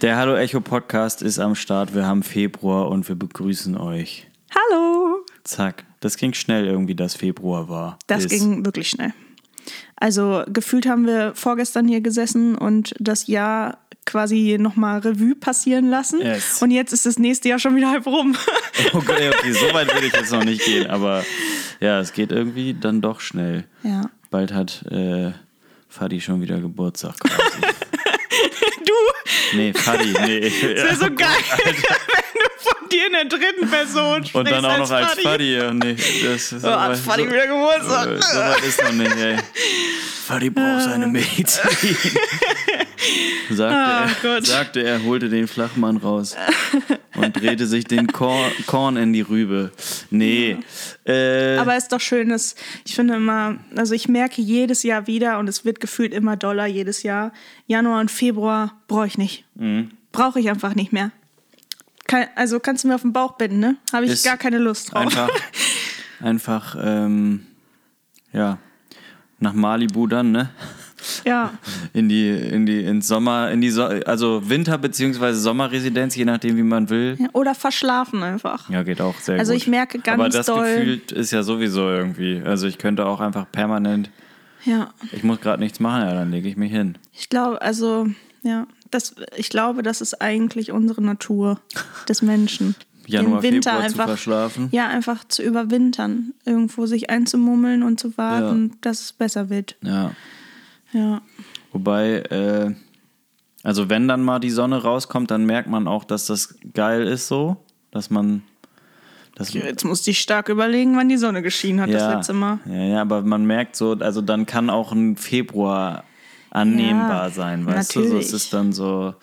Der Hallo Echo Podcast ist am Start. Wir haben Februar und wir begrüßen euch. Hallo! Zack. Das ging schnell irgendwie, dass Februar war. Das ist. ging wirklich schnell. Also gefühlt haben wir vorgestern hier gesessen und das Jahr quasi nochmal Revue passieren lassen. Yes. Und jetzt ist das nächste Jahr schon wieder halb rum. Okay, okay, so weit würde ich jetzt noch nicht gehen, aber ja, es geht irgendwie dann doch schnell. Ja. Bald hat äh, Fadi schon wieder Geburtstag quasi. Nee, Fadi, nee. das wäre so geil, wenn du von dir in der dritten Person sprichst. Und dann auch noch als Fadi. Fadi. Nee, das ist Oh, hat so- Fadi wieder Geburtstag. So, so weit ist noch nicht, ey. Fadi braucht seine Medizin. Sagte, Ah, er, sagte er, holte den Flachmann raus und drehte sich den Korn, Korn in die Rübe. Nee. Äh, Aber es ist doch schön, dass ich finde immer, also ich merke jedes Jahr wieder und es wird gefühlt immer doller jedes Jahr. Januar und Februar brauche ich nicht. Mhm. Brauche ich einfach nicht mehr. Kann, also kannst du mir auf den Bauch binden, ne? Habe ich Ist gar keine Lust drauf. einfach, einfach, ähm, ja, nach Malibu dann, ne? Ja, In die, in die, ins Sommer, in die, so also Winter- bzw. Sommerresidenz, je nachdem, wie man will. Ja, oder verschlafen einfach. Ja, geht auch sehr Also gut. ich merke ganz Aber das doll- Gefühl ist ja sowieso irgendwie. Also ich könnte auch einfach permanent, Ja, ich muss gerade nichts machen, ja, dann lege ich mich hin. ich glaube, also, ja, das, ich glaube, das ist eigentlich unsere Natur des Menschen. Januar, Den Winter Februar einfach, zu verschlafen. Ja, einfach zu überwintern. Irgendwo sich einzumummeln und zu warten, dass es besser wird. Ja. Ja. Wobei, äh, also wenn dann mal die Sonne rauskommt, dann merkt man auch, dass das geil ist so, dass man das Jetzt musste ich stark überlegen, wann die Sonne geschienen hat das letzte Mal. Ja, ja, aber man merkt so, also dann kann auch ein Februar annehmbar Ja, sein, weißt du? So, natürlich. es ist dann so,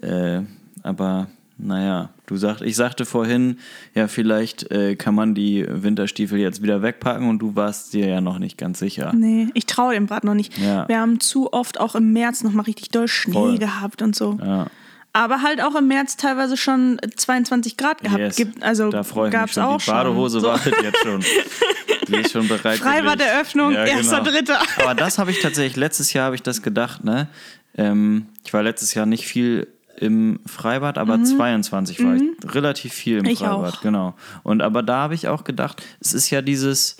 äh, aber naja, du sagst, ich sagte vorhin, ja, vielleicht äh, kann man die Winterstiefel jetzt wieder wegpacken und du warst dir ja noch nicht ganz sicher. Nee, ich traue dem Bad noch nicht. Ja. Wir haben zu oft auch im März noch mal richtig doll Schnee Voll. gehabt und so. Ja, Aber halt auch im März teilweise schon 22 Grad gehabt. yes. Gibt, also da freue ich mich schon. auch Die Badehose schon. So. wartet jetzt schon. Die ist schon bereit. Freibad-Eröffnung, Ja, erster, genau. dritter. Aber das habe ich tatsächlich, letztes Jahr habe ich das gedacht, ne? Ähm, ich war letztes Jahr nicht viel im Freibad, aber 22 war ich relativ viel im Mhm. Ich Freibad, auch. genau. Und aber da habe ich auch gedacht, es ist ja dieses,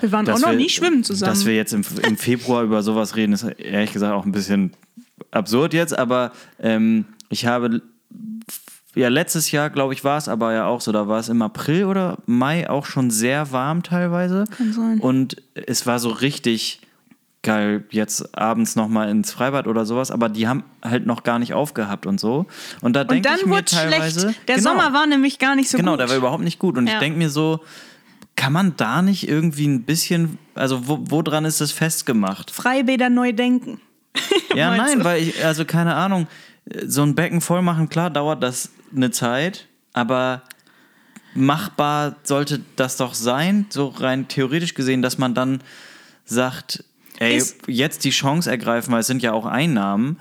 Wir waren auch noch wir, nie schwimmen zusammen. Dass wir jetzt im, im Februar über sowas reden, ist ehrlich gesagt auch ein bisschen absurd jetzt, aber ähm, ich habe ja letztes Jahr, glaube ich, war es aber ja auch so, da war es im April oder Mai auch schon sehr warm teilweise. Kann sein. Und es war so richtig geil, jetzt abends nochmal ins Freibad oder sowas, aber die haben halt noch gar nicht aufgehabt und so. Und da denke ich mir wurde teilweise. schlecht. Der genau, Sommer war nämlich gar nicht so Genau, gut. der war überhaupt nicht gut. Und ich Ja. denke mir so, kann man da nicht irgendwie ein bisschen, also wo, woran ist das festgemacht? Freibäder neu denken. Ja, nein, du? weil ich, also keine Ahnung, so ein Becken voll machen, klar, dauert das eine Zeit, aber machbar sollte das doch sein, so rein theoretisch gesehen, dass man dann sagt, ey, Ist- jetzt die Chance ergreifen, weil es sind ja auch Einnahmen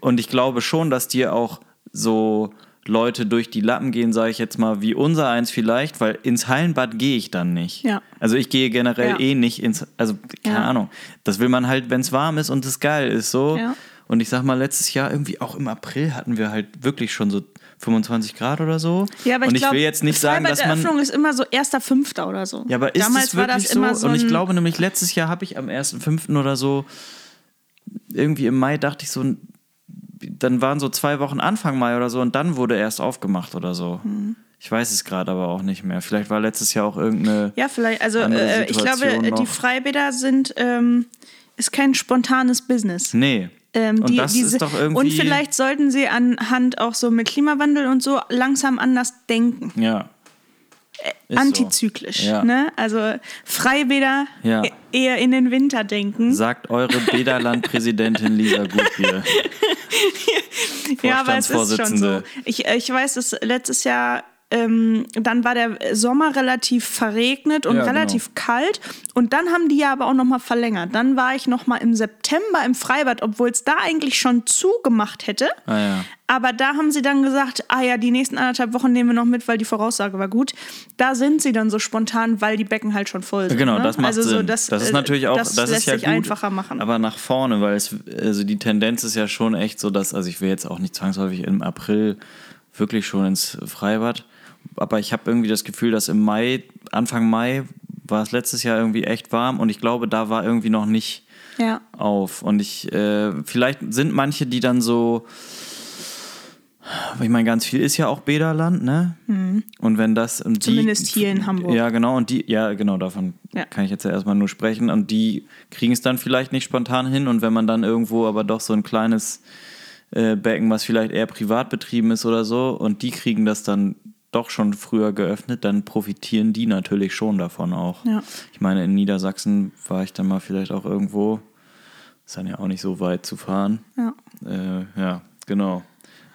und ich glaube schon, dass dir auch so Leute durch die Lappen gehen, sage ich jetzt mal, wie unser eins vielleicht, weil ins Hallenbad gehe ich dann nicht. Ja. Also ich gehe generell Ja. eh nicht ins, also keine Ja. Ahnung. Das will man halt, wenn es warm ist und es geil ist, so. Und ich sag mal, letztes Jahr irgendwie auch im April hatten wir halt wirklich schon so 25 Grad oder so. Ja, aber und ich, ich glaub, will jetzt nicht sagen, dass man. Freibad-Eröffnung ist immer so erster Fünfter oder so. Ja, aber ist Damals es wirklich war das so? immer so und ich glaube nämlich, letztes Jahr habe ich am 1.5. oder so, irgendwie im Mai dachte ich so, dann waren so zwei Wochen Anfang Mai oder so und dann wurde erst aufgemacht oder so. Mhm. Ich weiß es gerade aber auch nicht mehr. Vielleicht war letztes Jahr auch irgendeine. Ja, vielleicht. Also äh, ich glaube, äh, die noch. Freibäder sind ähm, ist kein spontanes Business. Nee. Ähm, und die, das diese, ist doch irgendwie. und vielleicht sollten sie anhand auch so mit Klimawandel und so langsam anders denken. Ja. Ist so. Antizyklisch. Ja. Ne? Also Freibäder Ja. e- eher in den Winter denken. Sagt eure Bäderland-Präsidentin Lisa Gutbier. Ja, aber es ist schon so. Ich, äh, ich weiß, dass letztes Jahr ähm, dann war der Sommer relativ verregnet und Ja, genau. relativ kalt. Und dann haben die ja aber auch nochmal verlängert. Dann war ich nochmal im September im Freibad, obwohl es da eigentlich schon zugemacht hätte. Ah, ja. Aber da haben sie dann gesagt, ah ja, die nächsten anderthalb Wochen nehmen wir noch mit, weil die Voraussage war gut. Da sind sie dann so spontan, weil die Becken halt schon voll sind. Genau, ne? das macht also so, Sinn. das, das ist äh, natürlich auch, das, das, lässt ja sich gut, einfacher machen. Aber nach vorne, weil es, also die Tendenz ist ja schon echt so, dass, also ich will jetzt auch nicht zwangsläufig im April wirklich schon ins Freibad, aber ich habe irgendwie das Gefühl, dass im Mai, Anfang Mai war es letztes Jahr irgendwie echt warm und ich glaube, da war irgendwie noch nicht ja. auf. Und ich, äh, vielleicht sind manche, die dann so, ich meine, ganz viel ist ja auch Bäderland, ne? Und wenn das und Mhm. Zumindest die, hier in Hamburg. Ja, genau, und die, ja, genau, davon Ja. kann ich jetzt ja erstmal nur sprechen. Und die kriegen es dann vielleicht nicht spontan hin. Und wenn man dann irgendwo aber doch so ein kleines äh, Becken, was vielleicht eher privat betrieben ist oder so, und die kriegen das dann doch schon früher geöffnet, dann profitieren die natürlich schon davon auch. Ja. Ich meine, in Niedersachsen war ich dann mal vielleicht auch irgendwo. Ist dann ja auch nicht so weit zu fahren. Ja. Äh, ja, genau.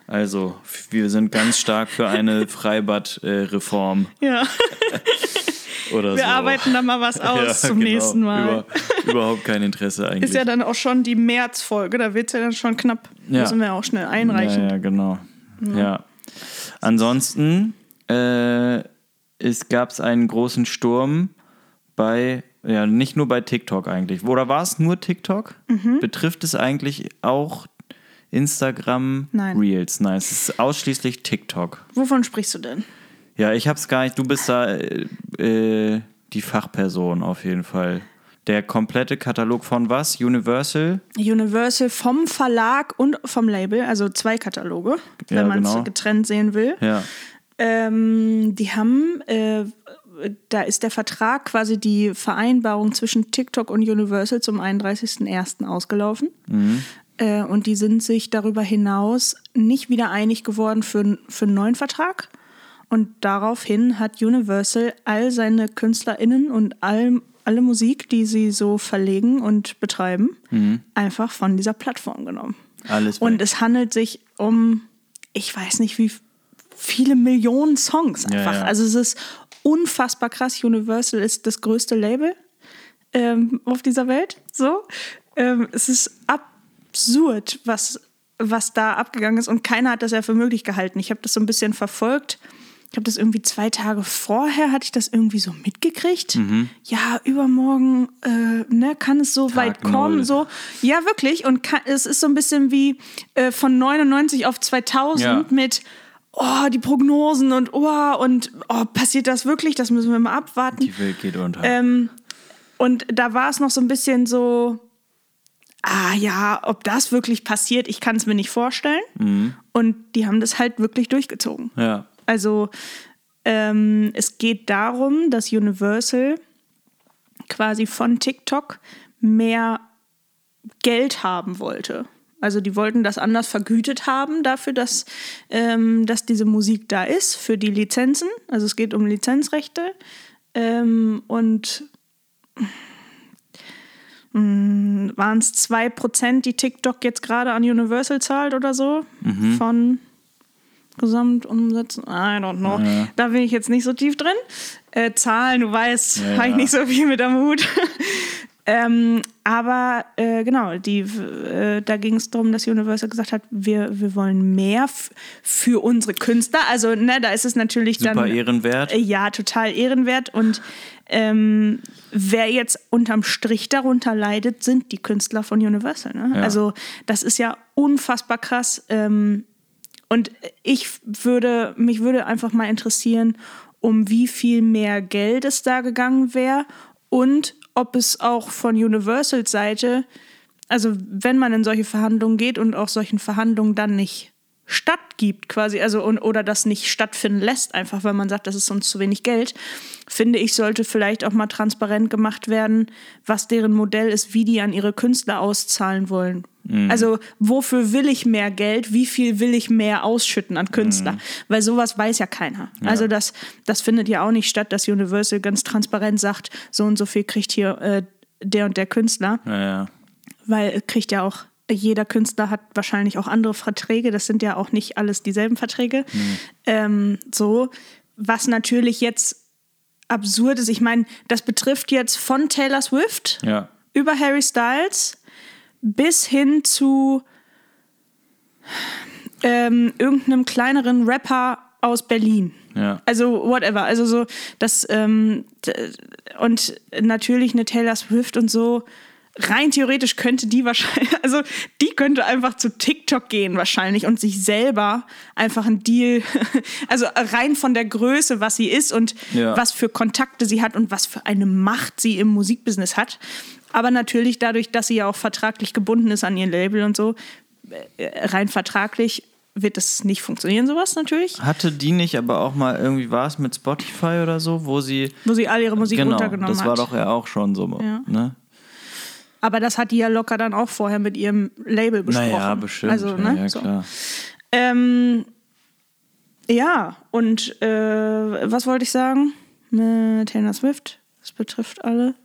Also, wir sind ganz stark für eine Freibad-Reform ja. oder so. Wir arbeiten da mal was aus Ja, zum genau. nächsten Mal. Über, überhaupt kein Interesse eigentlich. Ist ja dann auch schon die Märzfolge, da wird es ja dann schon knapp. Ja. Müssen wir auch schnell einreichen. Ja, ja genau. Ja. Ansonsten äh, es gab einen großen Sturm bei, ja, nicht nur bei TikTok eigentlich. Oder war es nur TikTok? Mhm. Betrifft es eigentlich auch Instagram Nein. Reels? Nein, es ist ausschließlich TikTok. Wovon sprichst du denn? Ja, ich hab's gar nicht. Du bist da äh, äh, die Fachperson auf jeden Fall. Der komplette Katalog von was? Universal? Universal vom Verlag und vom Label, also zwei Kataloge, Ja, wenn man es genau. getrennt sehen will. Ja. Ähm, die haben, äh, da ist der Vertrag quasi die Vereinbarung zwischen TikTok und Universal zum 31.01. ausgelaufen. Äh, und die sind sich darüber hinaus nicht wieder einig geworden für, für einen neuen Vertrag. Und daraufhin hat Universal all seine KünstlerInnen und all, alle Musik, die sie so verlegen und betreiben, einfach von dieser Plattform genommen. Alles Und weg. es handelt sich um, ich weiß nicht, wie viele Millionen Songs Ja, einfach. ja. Also es ist unfassbar krass. Universal ist das größte Label ähm, auf dieser Welt. So, ähm, es ist absurd, was was da abgegangen ist und keiner hat das ja für möglich gehalten. Ich habe das so ein bisschen verfolgt. Ich habe das irgendwie zwei Tage vorher hatte ich das irgendwie so mitgekriegt. Ja, übermorgen äh, ne, kann es so Tag weit kommen. null. So, ja, wirklich. Und kann, es ist so ein bisschen wie äh, von 99 auf 2000 Ja. mit oh, die Prognosen und oh, und oh, passiert das wirklich? Das müssen wir mal abwarten. Die Welt geht unter. Ähm, und da war es noch so ein bisschen so, ah ja, ob das wirklich passiert, ich kann es mir nicht vorstellen. Und die haben das halt wirklich durchgezogen. ja. Also ähm, es geht darum, dass Universal quasi von TikTok mehr Geld haben wollte. Also die wollten das anders vergütet haben dafür, dass, ähm, dass diese Musik da ist, für die Lizenzen. Also es geht um Lizenzrechte. Ähm, und waren es 2%, die TikTok jetzt gerade an Universal zahlt oder so? Von Gesamtumsätzen? I don't know. Da bin ich jetzt nicht so tief drin. Äh, Zahlen, du weißt, Ja, habe ich ja. nicht so viel mit am Hut. Ähm, aber äh, genau, die, äh, da ging es darum, dass Universal gesagt hat, wir, wir wollen mehr für unsere Künstler. Also, ne, da ist es natürlich Super dann. ehrenwert. Äh, Ja, total ehrenwert. Und ähm, wer jetzt unterm Strich darunter leidet, sind die Künstler von Universal. Ne? Ja. Also das ist ja unfassbar krass. Ähm, und ich würde, mich würde einfach mal interessieren, um wie viel mehr Geld es da gegangen wäre und ob es auch von Universals Seite, also wenn man in solche Verhandlungen geht und auch solchen Verhandlungen dann nicht stattgibt quasi, also und, oder das nicht stattfinden lässt, einfach weil man sagt, das ist uns zu wenig Geld, finde ich, sollte vielleicht auch mal transparent gemacht werden, was deren Modell ist, wie die an ihre Künstler auszahlen wollen. Also wofür will ich mehr Geld, wie viel will ich mehr ausschütten an Künstler? Weil sowas weiß ja keiner. Also das, das findet ja auch nicht statt, dass Universal ganz transparent sagt, so und so viel kriegt hier äh, der und der Künstler Ja, ja. weil es kriegt ja auch jeder Künstler hat wahrscheinlich auch andere Verträge. Das sind ja auch nicht alles dieselben Verträge. Ähm, so was natürlich jetzt absurd ist. Ich meine, das betrifft jetzt von Taylor Swift Ja. über Harry Styles bis hin zu ähm, irgendeinem kleineren Rapper aus Berlin. Ja. Also whatever. Also so das ähm, und natürlich eine Taylor Swift und so. Rein theoretisch könnte die wahrscheinlich, also die könnte einfach zu TikTok gehen wahrscheinlich und sich selber einfach einen Deal, also rein von der Größe, was sie ist und Ja. was für Kontakte sie hat und was für eine Macht sie im Musikbusiness hat. Aber natürlich dadurch, dass sie ja auch vertraglich gebunden ist an ihr Label und so, äh, rein vertraglich wird das nicht funktionieren, sowas natürlich. Hatte die nicht aber auch mal irgendwie war es mit Spotify oder so, wo sie Wo sie all ihre Musik genau, runtergenommen das hat. war doch ja auch schon so, Ja. ne? Aber das hat die ja locker dann auch vorher mit ihrem Label besprochen. Naja, bestimmt. Also, ja, ne? ja, so. klar. Ähm, ja, und äh, was wollte ich sagen? Äh, Taylor Swift, das betrifft alle.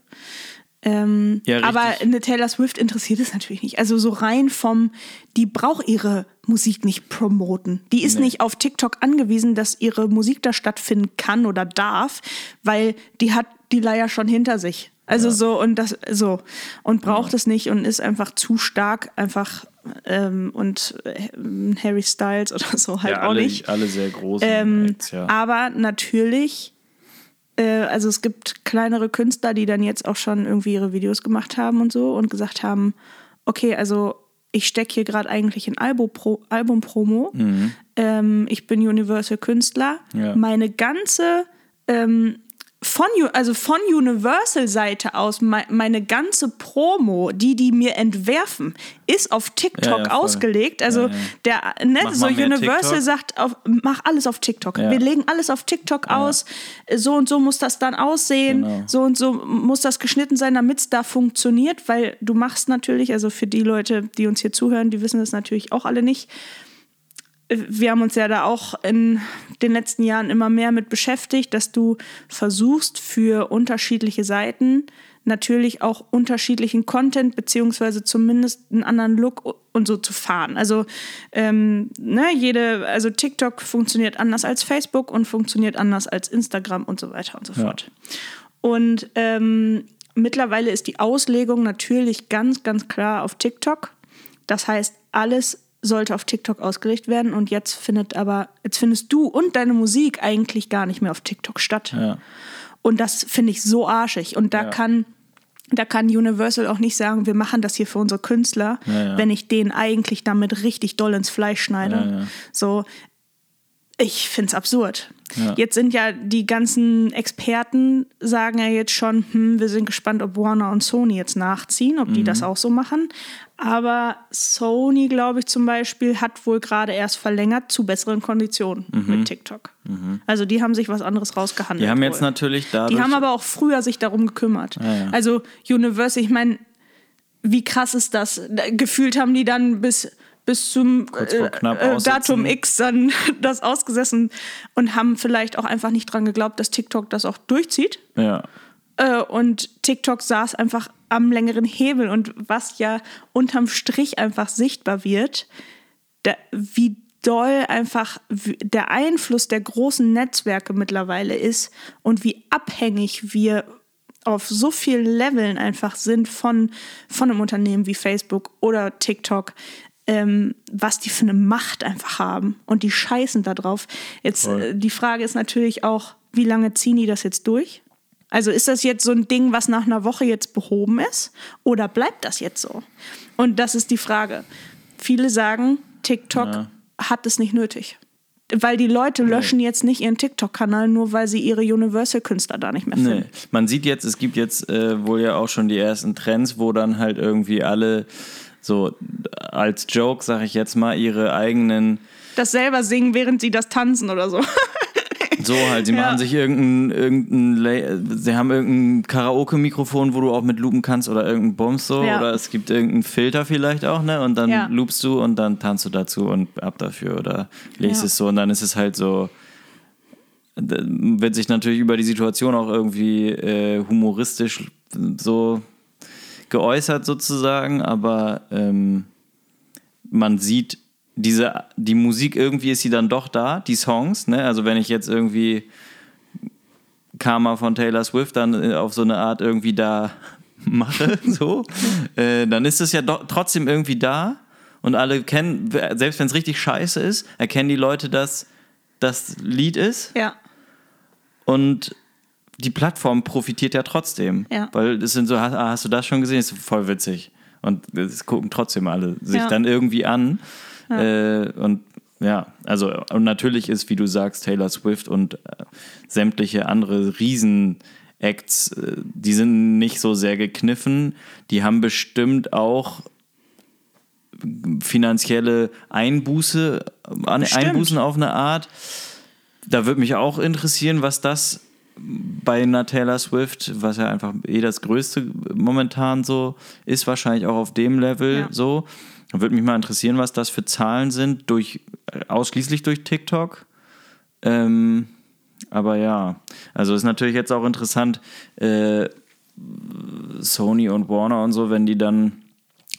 Ähm, Ja, aber eine Taylor Swift interessiert es natürlich nicht. Also so rein vom, die braucht ihre Musik nicht promoten. Die ist Nee. nicht auf TikTok angewiesen, dass ihre Musik da stattfinden kann oder darf, weil die hat die Leier schon hinter sich. Also so und das so und braucht es nicht und ist einfach zu stark einfach ähm, und äh, Harry Styles oder so halt ja, auch alle, nicht. alle sehr großen Ähm, Acts, ja. Aber natürlich, äh, also es gibt kleinere Künstler, die dann jetzt auch schon irgendwie ihre Videos gemacht haben und so und gesagt haben, okay, also ich stecke hier gerade eigentlich in Album-Pro Album-Promo. Ähm, ich bin Universal-Künstler. Ja. Meine ganze ähm, von, also von Universal-Seite aus, mei- meine ganze Promo, die die mir entwerfen, ist auf TikTok Ja, ja, ausgelegt. Also Ja, der, ne, Mach so Universal sagt, auf, mach alles auf TikTok. Wir legen alles auf TikTok aus. So und so muss das dann aussehen. Genau. So und so muss das geschnitten sein, damit es da funktioniert. Weil du machst natürlich, also für die Leute, die uns hier zuhören, die wissen das natürlich auch alle nicht. Wir haben uns ja da auch in den letzten Jahren immer mehr mit beschäftigt, dass du versuchst für unterschiedliche Seiten natürlich auch unterschiedlichen Content beziehungsweise zumindest einen anderen Look und so zu fahren. Also ähm, ne, jede, also TikTok funktioniert anders als Facebook und funktioniert anders als Instagram und so weiter und so Ja. fort. Und ähm, mittlerweile ist die Auslegung natürlich ganz, ganz klar auf TikTok. Das heißt, alles sollte auf TikTok ausgelegt werden und jetzt findet aber, jetzt findest du und deine Musik eigentlich gar nicht mehr auf TikTok statt. ja. Und das finde ich so arschig. Und da Ja. kann, da kann Universal auch nicht sagen, wir machen das hier für unsere Künstler, Ja, ja. wenn ich denen eigentlich damit richtig doll ins Fleisch schneide. Ja. So, ich finde es absurd. Ja. Jetzt sind ja die ganzen Experten, sagen ja jetzt schon, hm, wir sind gespannt, ob Warner und Sony jetzt nachziehen, ob Mhm. die das auch so machen. Aber Sony, glaube ich zum Beispiel, hat wohl gerade erst verlängert zu besseren Konditionen mit TikTok. Also die haben sich was anderes rausgehandelt. Mhm. Die haben jetzt wohl. natürlich dadurch. Die haben aber auch früher sich darum gekümmert. ja. Also Universal, ich meine, wie krass ist das? Da- Gefühlt haben die dann bis, bis zum äh, aussetzen. Datum X dann das ausgesessen und haben vielleicht auch einfach nicht dran geglaubt, dass TikTok das auch durchzieht. ja. Äh, und TikTok saß einfach am längeren Hebel. Und was ja unterm Strich einfach sichtbar wird, da, wie doll einfach der Einfluss der großen Netzwerke mittlerweile ist und wie abhängig wir auf so vielen Leveln einfach sind von, von einem Unternehmen wie Facebook oder TikTok, ähm, was die für eine Macht einfach haben. Und die scheißen da drauf. Jetzt, äh, die Frage ist natürlich auch, wie lange ziehen die das jetzt durch? Also ist das jetzt so ein Ding, was nach einer Woche jetzt behoben ist? Oder bleibt das jetzt so? Und das ist die Frage. Viele sagen, TikTok Ja. hat es nicht nötig. Weil die Leute löschen jetzt nicht ihren TikTok-Kanal, nur weil sie ihre Universal-Künstler da nicht mehr finden. Nee. Man sieht jetzt, es gibt jetzt äh, wohl ja auch schon die ersten Trends, wo dann halt irgendwie alle so als Joke, sag ich jetzt mal, ihre eigenen Das selber singen, während sie das tanzen oder so. So halt, sie Ja. machen sich irgendein, irgendein sie haben irgendein Karaoke-Mikrofon, wo du auch mit loopen kannst oder irgendein Bums so Ja. oder es gibt irgendeinen Filter vielleicht auch, ne? Und dann Ja. loopst du und dann tanzt du dazu und ab dafür oder legst Ja. es so und dann ist es halt so wird sich natürlich über die Situation auch irgendwie äh, humoristisch so geäußert sozusagen, aber ähm, man sieht diese, die Musik irgendwie ist sie dann doch da, die Songs, ne? Also wenn ich jetzt irgendwie Karma von Taylor Swift dann äh, auf so eine Art irgendwie da mache, so, äh, dann ist es ja doch trotzdem irgendwie da und alle kennen, selbst wenn es richtig scheiße ist, erkennen die Leute, dass das Lied ist Ja. und die Plattform profitiert ja trotzdem. Ja. Weil es sind so, hast, hast du das schon gesehen? Das ist voll witzig. Und das gucken trotzdem alle sich Ja. dann irgendwie an. Äh, und ja, also und natürlich ist, wie du sagst, Taylor Swift und äh, sämtliche andere Riesen-Acts, äh, die sind nicht so sehr gekniffen. Die haben bestimmt auch finanzielle Einbuße. Einbußen auf eine Art. Da würde mich auch interessieren, was das bei einer Taylor Swift, was ja einfach eh das Größte momentan so ist, wahrscheinlich auch auf dem Level Ja. so. Da würde mich mal interessieren, was das für Zahlen sind, durch, ausschließlich durch TikTok. Ähm, aber ja, also ist natürlich jetzt auch interessant, äh, Sony und Warner und so, wenn die dann,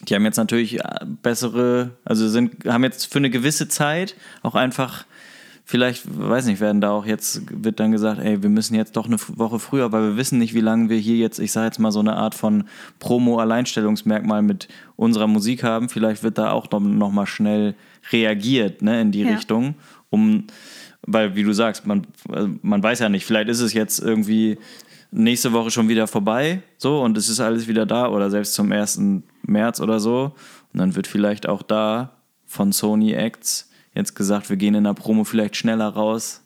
die haben jetzt natürlich äh, bessere, also sind, haben jetzt für eine gewisse Zeit auch einfach, vielleicht, weiß nicht, werden da auch jetzt, wird dann gesagt, ey, wir müssen jetzt doch eine Woche früher, weil wir wissen nicht, wie lange wir hier jetzt, ich sage jetzt mal so eine Art von Promo-Alleinstellungsmerkmal mit unserer Musik haben. Vielleicht wird da auch noch, noch mal schnell reagiert, ne, in die Ja. Richtung, um, weil, wie du sagst, man, äh, man weiß ja nicht, vielleicht ist es jetzt irgendwie nächste Woche schon wieder vorbei, so, und es ist alles wieder da oder selbst zum 1. März oder so. Und dann wird vielleicht auch da von Sony Acts jetzt gesagt, wir gehen in der Promo vielleicht schneller raus,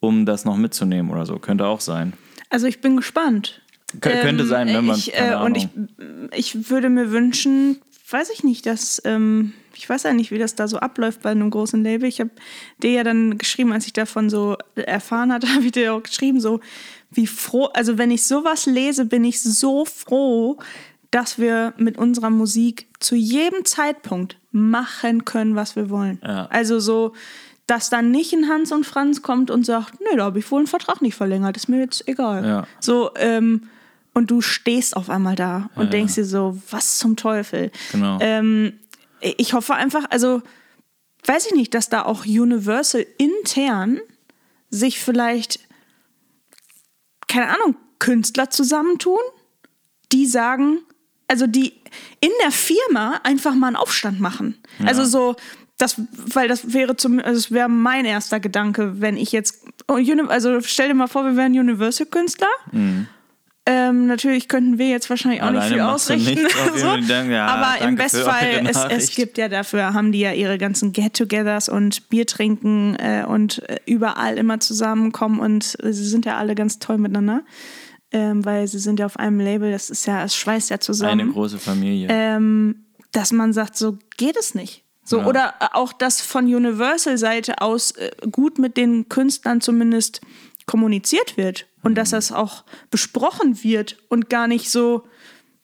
um das noch mitzunehmen oder so. Könnte auch sein. Also ich bin gespannt. Kö- könnte sein, wenn man. Ich, äh, und ich, ich würde mir wünschen, weiß ich nicht, dass, ähm, ich weiß ja nicht, wie das da so abläuft bei einem großen Label. Ich habe dir ja dann geschrieben, als ich davon so erfahren hatte, habe ich dir auch geschrieben, so wie froh, also wenn ich sowas lese, bin ich so froh, dass wir mit unserer Musik zu jedem Zeitpunkt machen können, was wir wollen. Ja. Also so, dass dann nicht ein Hans und Franz kommt und sagt, nee, da habe ich wohl einen Vertrag nicht verlängert, ist mir jetzt egal. Ja. So, ähm, und du stehst auf einmal da und Ja, denkst dir so, was zum Teufel. Genau. Ähm, ich hoffe einfach, also weiß ich nicht, dass da auch Universal intern sich vielleicht, keine Ahnung, Künstler zusammentun, die sagen, also die in der Firma einfach mal einen Aufstand machen. Also so, das, weil das wäre zum, also das wäre mein erster Gedanke, wenn ich jetzt, oh, also stell dir mal vor, wir wären Universal-Künstler. Ähm, natürlich könnten wir jetzt wahrscheinlich auch nicht Alleine viel machst du ausrichten. so. Danke, ja, Aber im Bestfall, es, es gibt ja dafür, haben die ja ihre ganzen Get-togethers und Bier trinken äh, und äh, überall immer zusammenkommen und sie sind ja alle ganz toll miteinander. Ähm, weil sie sind ja auf einem Label, das ist ja, es schweißt ja zusammen Eine große Familie. ähm, dass man sagt, so geht es nicht. So, Ja. Oder äh, auch, dass von Universal-Seite aus äh, gut mit den Künstlern zumindest kommuniziert wird und Mhm. dass das auch besprochen wird und gar nicht so.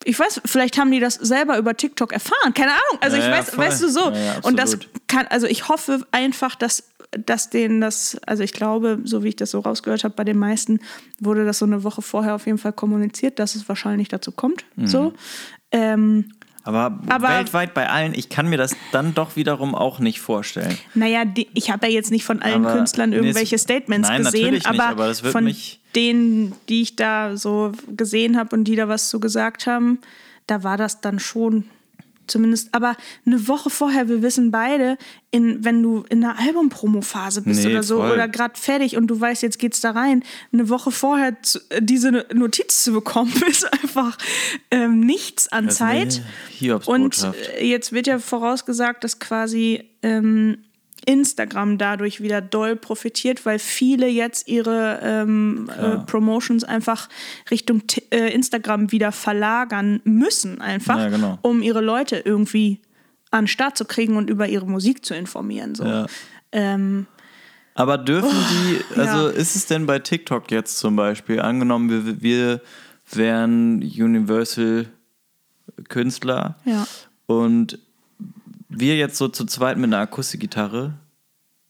Ich weiß, vielleicht haben die das selber über TikTok erfahren. Keine Ahnung. Also Ja, ich ja, weiß, voll. weißt du so. Ja, ja, und das kann, also ich hoffe einfach, dass, dass denen das, also ich glaube, so wie ich das so rausgehört habe, bei den meisten wurde das so eine Woche vorher auf jeden Fall kommuniziert, dass es wahrscheinlich dazu kommt. Mhm. So. Ähm, aber, aber- weltweit bei allen, ich kann mir das dann doch wiederum auch nicht vorstellen. Naja, die, ich habe ja jetzt nicht von allen Aber- Künstlern nee, irgendwelche es- Statements nein, gesehen, natürlich nicht, aber, aber von denen, die ich da so gesehen habe und die da was zu gesagt haben, da war das dann schon zumindest. Aber eine Woche vorher, wir wissen beide, in, wenn du in einer Albumpromo-Phase bist Nee, oder so voll. oder gerade fertig und du weißt, jetzt geht's da rein, eine Woche vorher zu, äh, diese Notiz zu bekommen, ist einfach ähm, nichts an Das ist Zeit. Und äh, jetzt wird ja vorausgesagt, dass quasi ähm, Instagram dadurch wieder doll profitiert, weil viele jetzt ihre ähm, äh, Promotions einfach Richtung T äh, Instagram wieder verlagern müssen, einfach, Ja, genau. um ihre Leute irgendwie an den Start zu kriegen und über ihre Musik zu informieren. So. Ja. Ähm, Aber dürfen die, also ja. ist es denn bei TikTok jetzt zum Beispiel, angenommen, wir, wir wären Universal-Künstler ja. und wir jetzt so zu zweit mit einer Akustikgitarre,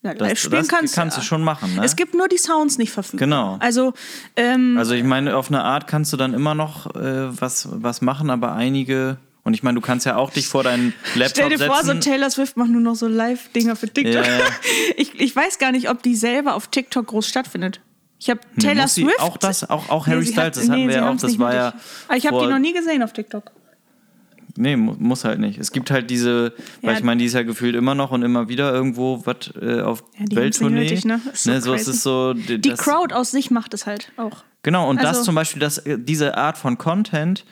Ja, das, live spielen das kannst, kannst du schon machen, ne? Es gibt nur die Sounds nicht verfügbar. Genau. Also, ähm, Also ich meine, auf eine Art kannst du dann immer noch äh, was, was machen, aber einige, Und ich meine, du kannst ja auch dich vor deinen Laptop Stell dir setzen. vor, so Taylor Swift macht nur noch so Live-Dinger für TikTok. Ja, ja. Ich, ich weiß gar nicht, ob die selber auf TikTok groß stattfindet. Ich habe Nee, Taylor sie- Swift. Auch das, auch, auch Harry Nee, Styles, hat- das hatten nee, wir sie ja auch, das war ja. Ich habe die noch nie gesehen auf TikTok. Nee, mu muss halt nicht. Es gibt halt diese, weil Ja. ich meine, die ist ja gefühlt immer noch und immer wieder irgendwo was äh, auf Ja, Welttournee. nötig, ne? Ist so so es ist so. d- Die das, Crowd aus sich macht es halt auch. Genau, und das Also- zum Beispiel, das, äh, diese Art von Content,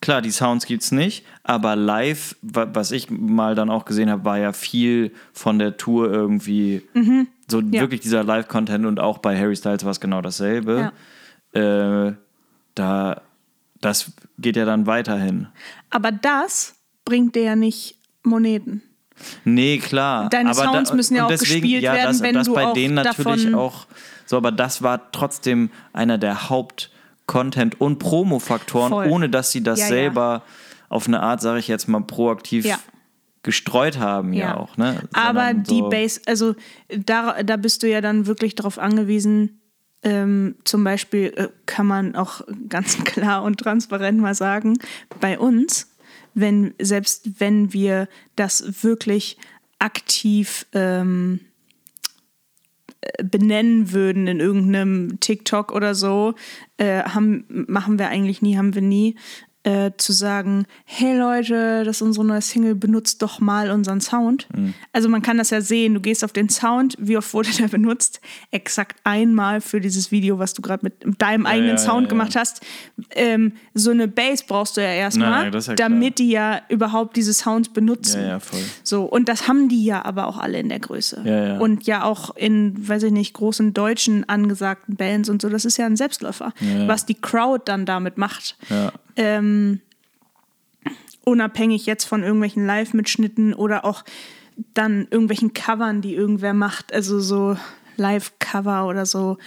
klar, die Sounds gibt's nicht, aber live, wa- was ich mal dann auch gesehen habe, war ja viel von der Tour irgendwie. So Mhm. Ja. wirklich dieser Live-Content und auch bei Harry Styles war es genau dasselbe. Äh, da, das geht ja dann weiterhin. Aber das bringt dir ja nicht Moneten. Nee, klar. Deine aber Sounds müssen ja auch gespielt werden, das, wenn das du bei auch denen natürlich auch so, aber das war trotzdem einer der Haupt-Content- und Promo-Faktoren, Voll. ohne dass sie das Ja, ja. selber auf eine Art, sage ich jetzt mal, proaktiv Ja. gestreut haben, ja, auch. Ne? Aber Sondern die so, Base, also da, da bist du ja dann wirklich darauf angewiesen, ähm, zum Beispiel äh, kann man auch ganz klar und transparent mal sagen, bei uns, wenn, selbst wenn wir das wirklich aktiv ähm, äh, benennen würden in irgendeinem TikTok oder so, äh, haben, machen wir eigentlich nie, haben wir nie, äh, zu sagen, hey Leute, das ist unsere neue Single, benutzt doch mal unseren Sound. Also man kann das ja sehen, du gehst auf den Sound, wie oft wurde der benutzt? Exakt einmal für dieses Video, was du gerade mit deinem eigenen ja, Sound ja, gemacht ja. hast. Ähm, so eine Bass brauchst du ja erstmal, ja damit die ja überhaupt diese Sounds benutzen. Ja, ja, voll. So, und das haben die ja aber auch alle in der Größe. Ja, ja. Und ja auch in, weiß ich nicht, großen deutschen angesagten Bands und so. Das ist ja ein Selbstläufer, Ja. was die Crowd dann damit macht. Ähm, unabhängig jetzt von irgendwelchen Live-Mitschnitten oder auch dann irgendwelchen Covern, die irgendwer macht. Also so Live-Cover oder so.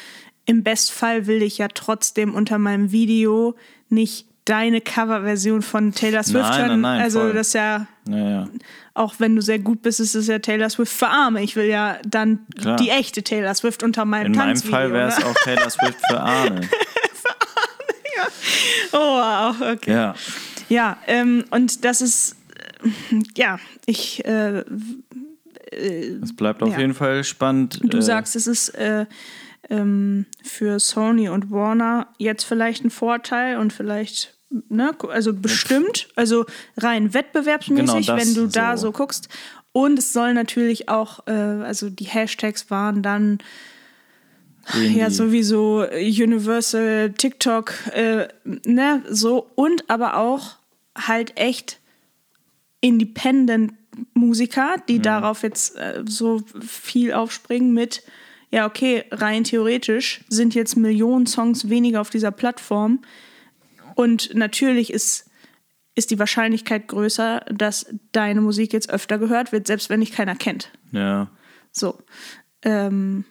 Im Bestfall will ich ja trotzdem unter meinem Video nicht deine Coverversion von Taylor Swift Nein, hören. nein, nein, also voll. das ist ja Ja, ja. auch wenn du sehr gut bist, ist es ja Taylor Swift für Arme. Ich will ja dann Klar. die echte Taylor Swift unter meinem In meinem Tanzvideo. Fall wäre es ne? auch Taylor Swift für Arne. Oh, wow, okay. Ja. Ja, ähm, und das ist, äh, ja, ich, äh, Es bleibt auf Ja. jeden Fall spannend. du äh, sagst, es ist äh, ähm, für Sony und Warner jetzt vielleicht ein Vorteil und vielleicht, ne, also bestimmt, also rein wettbewerbsmäßig, Genau, wenn du da so. so guckst. Und es soll natürlich auch, äh, also die Hashtags waren dann irgendwie- Ja, sowieso Universal, TikTok, äh, ne, so. Und aber auch halt echt Independent-Musiker, die darauf jetzt äh, so viel aufspringen mit, ja, okay, rein theoretisch sind jetzt Millionen Songs weniger auf dieser Plattform. Und natürlich ist, ist die Wahrscheinlichkeit größer, dass deine Musik jetzt öfter gehört wird, selbst wenn dich keiner kennt. Ja. So. Ähm,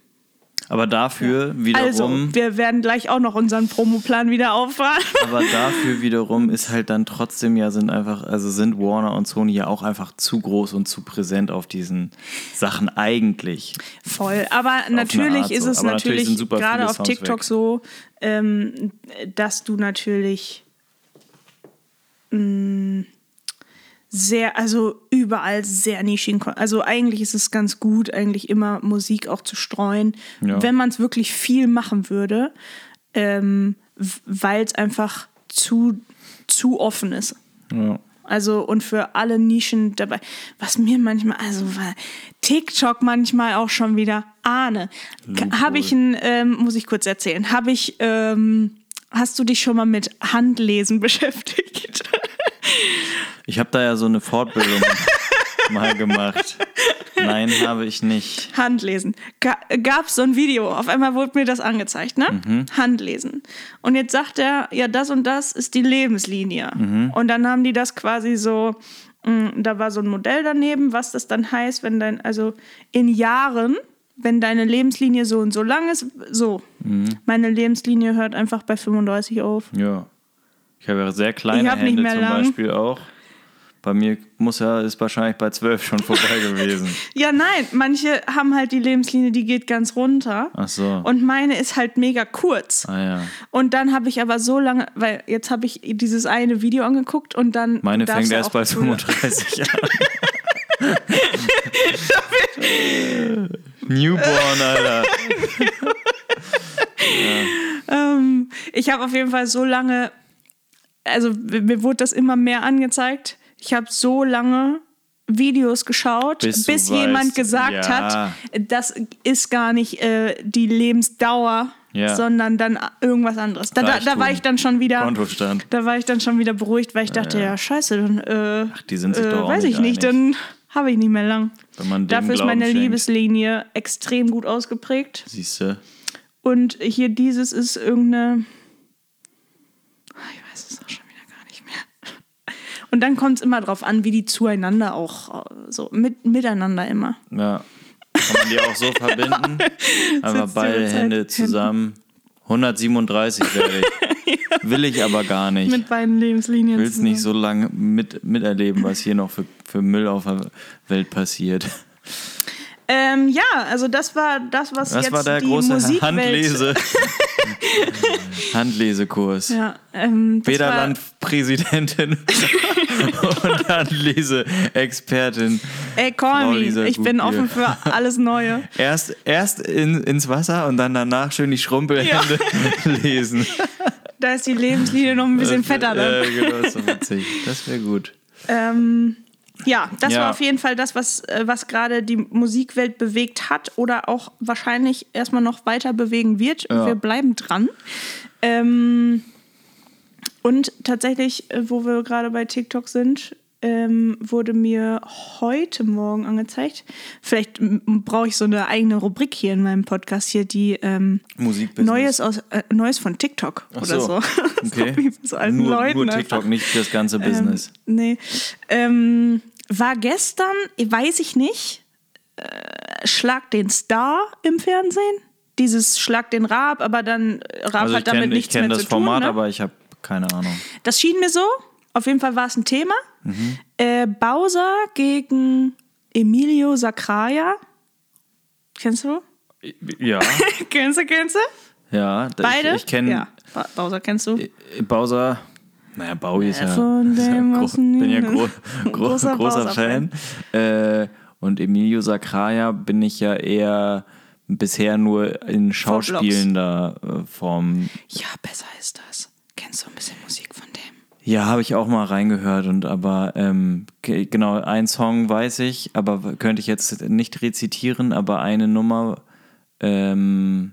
Aber dafür also, wiederum. wir werden gleich auch noch unseren Promoplan wieder auffahren. Aber dafür wiederum ist halt dann trotzdem ja sind einfach, also sind Warner und Sony ja auch einfach zu groß und zu präsent auf diesen Sachen eigentlich. Voll. Aber eine natürlich ist so. es Aber natürlich natürlich gerade auf TikTok weg. so, ähm, dass du natürlich mh, sehr, also überall sehr nischigen, also eigentlich ist es ganz gut, eigentlich immer Musik auch zu streuen, Ja. wenn man es wirklich viel machen würde, ähm, weil es einfach zu, zu offen ist. Ja. Also und für alle Nischen dabei. Was mir manchmal, also TikTok manchmal auch schon wieder ahne. Habe ich ein, ähm, muss ich kurz erzählen, habe ich, ähm, hast du dich schon mal mit Handlesen beschäftigt? Ich habe da ja so eine Fortbildung mal gemacht. Nein, habe ich nicht. Handlesen. Ga Gab es so ein Video, auf einmal wurde mir das angezeigt, ne? Mhm. Handlesen. Und jetzt sagt er, ja, das und das ist die Lebenslinie. Mhm. Und dann haben die das quasi so, mh, da war so ein Modell daneben, was das dann heißt, wenn dein, also in Jahren, wenn deine Lebenslinie so und so lang ist, so. Mhm. Meine Lebenslinie hört einfach bei 35 auf. Ja. Ich habe ja sehr kleine Hände mehr zum lang. Beispiel auch. Bei mir muss er, ist wahrscheinlich bei 12 schon vorbei gewesen. Ja, nein, manche haben halt die Lebenslinie, die geht ganz runter. Ach so. Und meine ist halt mega kurz. ah ja. Und dann habe ich aber so lange, weil jetzt habe ich dieses eine Video angeguckt und dann. Meine fängt erst bei früher- 35 an. Newborn, Alter. Ähm, ich habe auf jeden Fall so lange, also mir wurde das immer mehr angezeigt. Ich habe so lange Videos geschaut, Bis bis, weißt, jemand gesagt ja. hat, das ist gar nicht äh, die Lebensdauer, Ja. sondern dann irgendwas anderes. Da, da, da war ich dann schon wieder. Kontostand. Da war ich dann schon wieder beruhigt, weil ich dachte, ja, scheiße, dann äh, die sind sich äh, doch auch weiß nicht ich nicht, einig. dann habe ich nicht mehr lang. Dafür ist meine schenkt. Liebeslinie extrem gut ausgeprägt. Siehst du? Und hier dieses ist irgendeine. Ah, Ich weiß es auch schon wieder gar nicht mehr. Und dann kommt es immer drauf an, wie die zueinander auch äh, so mit, miteinander immer. Ja. Kann man die auch so verbinden? Die beide Hände zusammen. 137 werde ich. Will ich aber gar nicht. Mit beiden Lebenslinien. will es nicht so lange mit, miterleben, was hier noch für, für Müll auf der Welt passiert. Ähm, ja, also das war das, was Das jetzt war der die große Musikwelt. Handlese. Handlesekurs. Ja, ähm, Federlandpräsidentin und Handlese-Expertin. Ey, call me. Ich bin Gutbier. offen für alles Neue. Erst, erst in, ins Wasser und dann danach schön die Schrumpelhände lesen. Da ist die Lebenslinie noch ein bisschen fetter dann. Äh, genau, so witzig. Das wäre gut. Ähm, ja, das Ja. war auf jeden Fall das, was, äh, was gerade die Musikwelt bewegt hat oder auch wahrscheinlich erstmal noch weiter bewegen wird. Ja. Wir bleiben dran. Ähm, und tatsächlich, äh, wo wir gerade bei TikTok sind, ähm, wurde mir heute Morgen angezeigt. Vielleicht brauche ich so eine eigene Rubrik hier in meinem Podcast hier, die ähm. Neues, aus, äh, Neues von TikTok Ach oder so. Okay. so bei so alten nur, Leuten nur einfach. TikTok, nicht das ganze Business. Ähm, nee. Ähm, war gestern, weiß ich nicht, äh, Schlag den Star im Fernsehen. Dieses Schlag den Raab, aber dann äh, Raab also ich hat damit kenne ich nichts kenn mehr das zu tun. Format, ne? aber ich habe keine Ahnung. Das schien mir so. Auf jeden Fall war es ein Thema. Mhm. Äh, Bowser gegen Emilio Sacraia. Kennst du? Ja, kennst du, kennst du? ja. Beide? Ich, ich kenne Ja, Bowser kennst du? Bowser. Naja, Bowie ist ja. Von ist ja dem, gro was bin ja gro gro Großer großer, Fan. Äh, und Emilio Sacraia bin ich ja eher bisher nur in schauspielender äh, Form. Ja, besser ist das. Kennst du ein bisschen Musik von dem? Ja, habe ich auch mal reingehört und aber ähm, ge- genau, ein Song weiß ich, aber könnte ich jetzt nicht rezitieren, aber eine Nummer, ähm,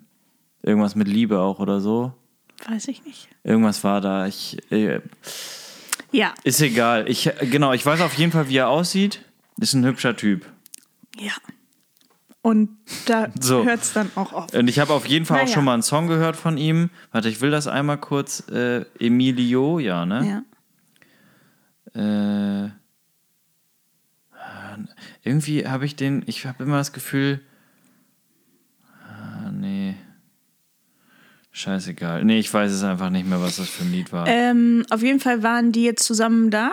irgendwas mit Liebe auch oder so. Weiß ich nicht. Irgendwas war da. Ich, äh, Ja, ist egal. Ich, genau, ich weiß auf jeden Fall, wie er aussieht. Ist ein hübscher Typ. ja. Und da So. hört es dann auch auf. Und ich habe auf jeden Fall auch Naja. schon mal einen Song gehört von ihm. Warte, ich will das einmal kurz. Äh, Emilio, ja, ne? Ja. Äh, irgendwie habe ich den, ich habe immer das Gefühl, ah, nee, scheißegal. Nee, ich weiß es einfach nicht mehr, was das für ein Lied war. Ähm, auf jeden Fall waren die jetzt zusammen da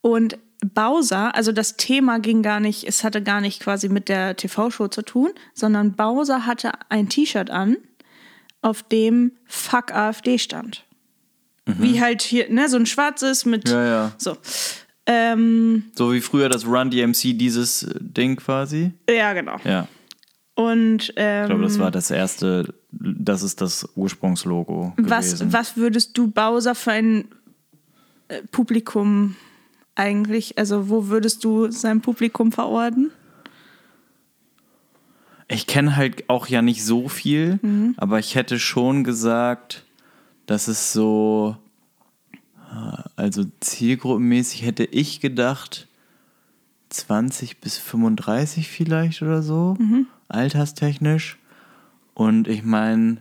und Bowser, also das Thema ging gar nicht, es hatte gar nicht quasi mit der TV-Show zu tun, sondern Bowser hatte ein T-Shirt an, auf dem Fuck AfD stand. Wie halt hier, ne, so ein schwarzes mit Mhm. ja, ja. so. Ähm, So wie früher das Run DMC, dieses Ding quasi. ja, genau. Ja, Und ähm, ich glaube, das war das erste, das ist das Ursprungslogo Was, gewesen. was würdest du Bowser für ein äh, Publikum eigentlich, also wo würdest du sein Publikum verorten? Ich kenne halt auch ja nicht so viel, Mhm. aber ich hätte schon gesagt, dass es so, äh, also zielgruppenmäßig hätte ich gedacht, 20 bis 35 vielleicht oder so, Mhm. alterstechnisch. Und ich meine,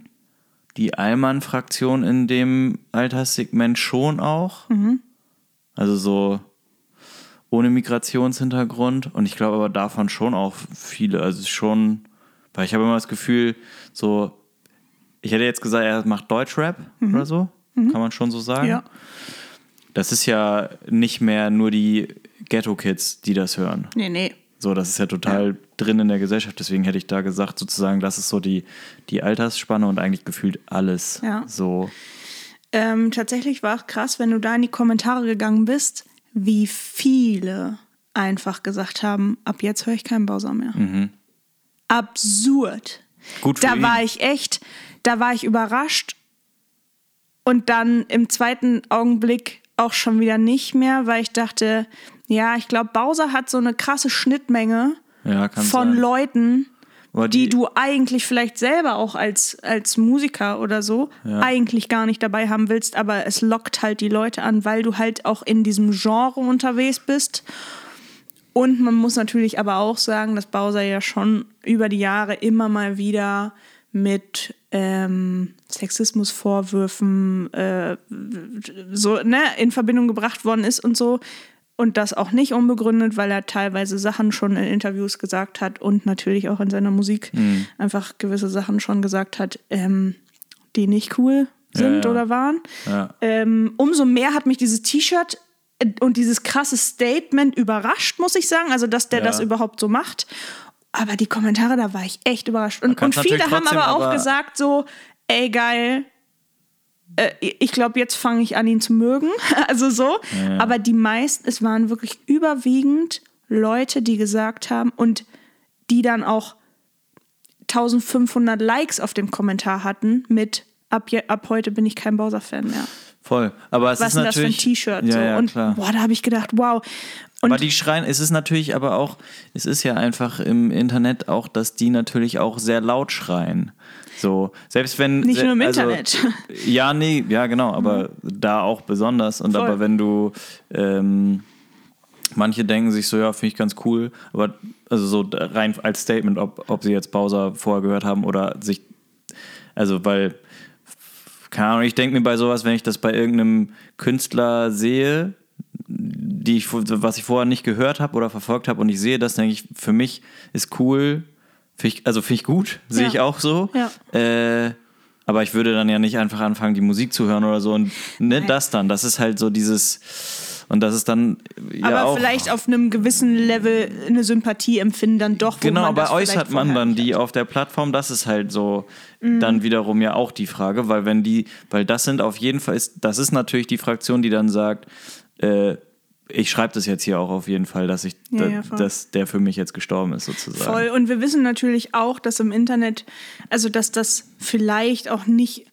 die Allmann-Fraktion in dem Alterssegment schon auch. Mhm. Also so ohne Migrationshintergrund. Und ich glaube aber davon schon auch viele. Also schon, weil ich habe immer das Gefühl, so, ich hätte jetzt gesagt, er macht Deutschrap oder so. Kann man schon so sagen. Ja. Das ist ja nicht mehr nur die Ghetto-Kids, die das hören. Nee, nee. So, das ist ja total drin in der Gesellschaft. Deswegen hätte ich da gesagt, sozusagen, das ist so die, die Altersspanne und eigentlich gefühlt alles. Ja. So. Ähm, tatsächlich war es krass, wenn du da in die Kommentare gegangen bist, wie viele einfach gesagt haben, ab jetzt höre ich keinen Bowser mehr. Absurd. Gut für Da ihn. war ich echt, da war ich überrascht und dann im zweiten Augenblick auch schon wieder nicht mehr, weil ich dachte, ja, ich glaube, Bowser hat so eine krasse Schnittmenge Ja, von sein. Leuten, die, die- du eigentlich vielleicht selber auch als, als Musiker oder so eigentlich gar nicht dabei haben willst, aber es lockt halt die Leute an, weil du halt auch in diesem Genre unterwegs bist. Und man muss natürlich aber auch sagen, dass Bowser ja schon über die Jahre immer mal wieder mit ähm, Sexismusvorwürfen äh, so ne, in Verbindung gebracht worden ist und so. Und das auch nicht unbegründet, weil er teilweise Sachen schon in Interviews gesagt hat und natürlich auch in seiner Musik Mhm. einfach gewisse Sachen schon gesagt hat, ähm, die nicht cool sind ja. oder waren. Ja. Ähm, umso mehr hat mich dieses T-Shirt und dieses krasse Statement überrascht, muss ich sagen. Also, dass der Ja. das überhaupt so macht. Aber die Kommentare, da war ich echt überrascht. Und, und viele haben aber auch aber- gesagt so, ey geil, äh, ich glaube, jetzt fange ich an, ihn zu mögen. Also so. Ja. Aber die meisten, es waren wirklich überwiegend Leute, die gesagt haben und die dann auch 1500 Likes auf dem Kommentar hatten mit ab, je, ab heute bin ich kein Bowser-Fan mehr. Voll. Aber es Was ist denn das für ein natürlich. T-Shirt? Ja, so. ja, und klar. boah, da habe ich gedacht, wow. Und aber die schreien, es ist natürlich aber auch, es ist ja einfach im Internet auch, dass die natürlich auch sehr laut schreien. So, selbst wenn. Nicht nur im also, Internet. Ja, nee, ja, genau, aber da auch besonders. Und Voll. aber wenn du, ähm, manche denken sich so, ja, finde ich ganz cool, aber also so rein als Statement, ob, ob sie jetzt Bowser vorher gehört haben oder sich, also weil, keine Ahnung, ich denke mir bei sowas, wenn ich das bei irgendeinem Künstler sehe, die ich, was ich vorher nicht gehört habe oder verfolgt habe und ich sehe das, denke ich, für mich ist cool, find ich, also finde ich gut, sehe Ja. ich auch so. Ja. Äh, aber ich würde dann ja nicht einfach anfangen, die Musik zu hören oder so und ne, das dann, das ist halt so dieses und das ist dann ja aber auch vielleicht auf einem gewissen Level eine Sympathie empfinden dann doch. Genau, aber äußert man dann die hatte. auf der Plattform? Das ist halt so Mhm. dann wiederum ja auch die Frage, weil wenn die, weil das sind auf jeden Fall, ist, das ist natürlich die Fraktion, die dann sagt, äh, ich schreibe das jetzt hier auch auf jeden Fall, dass ich, Ja, da, ja, dass der für mich jetzt gestorben ist sozusagen. Voll. Und wir wissen natürlich auch, dass im Internet, also dass das vielleicht auch nicht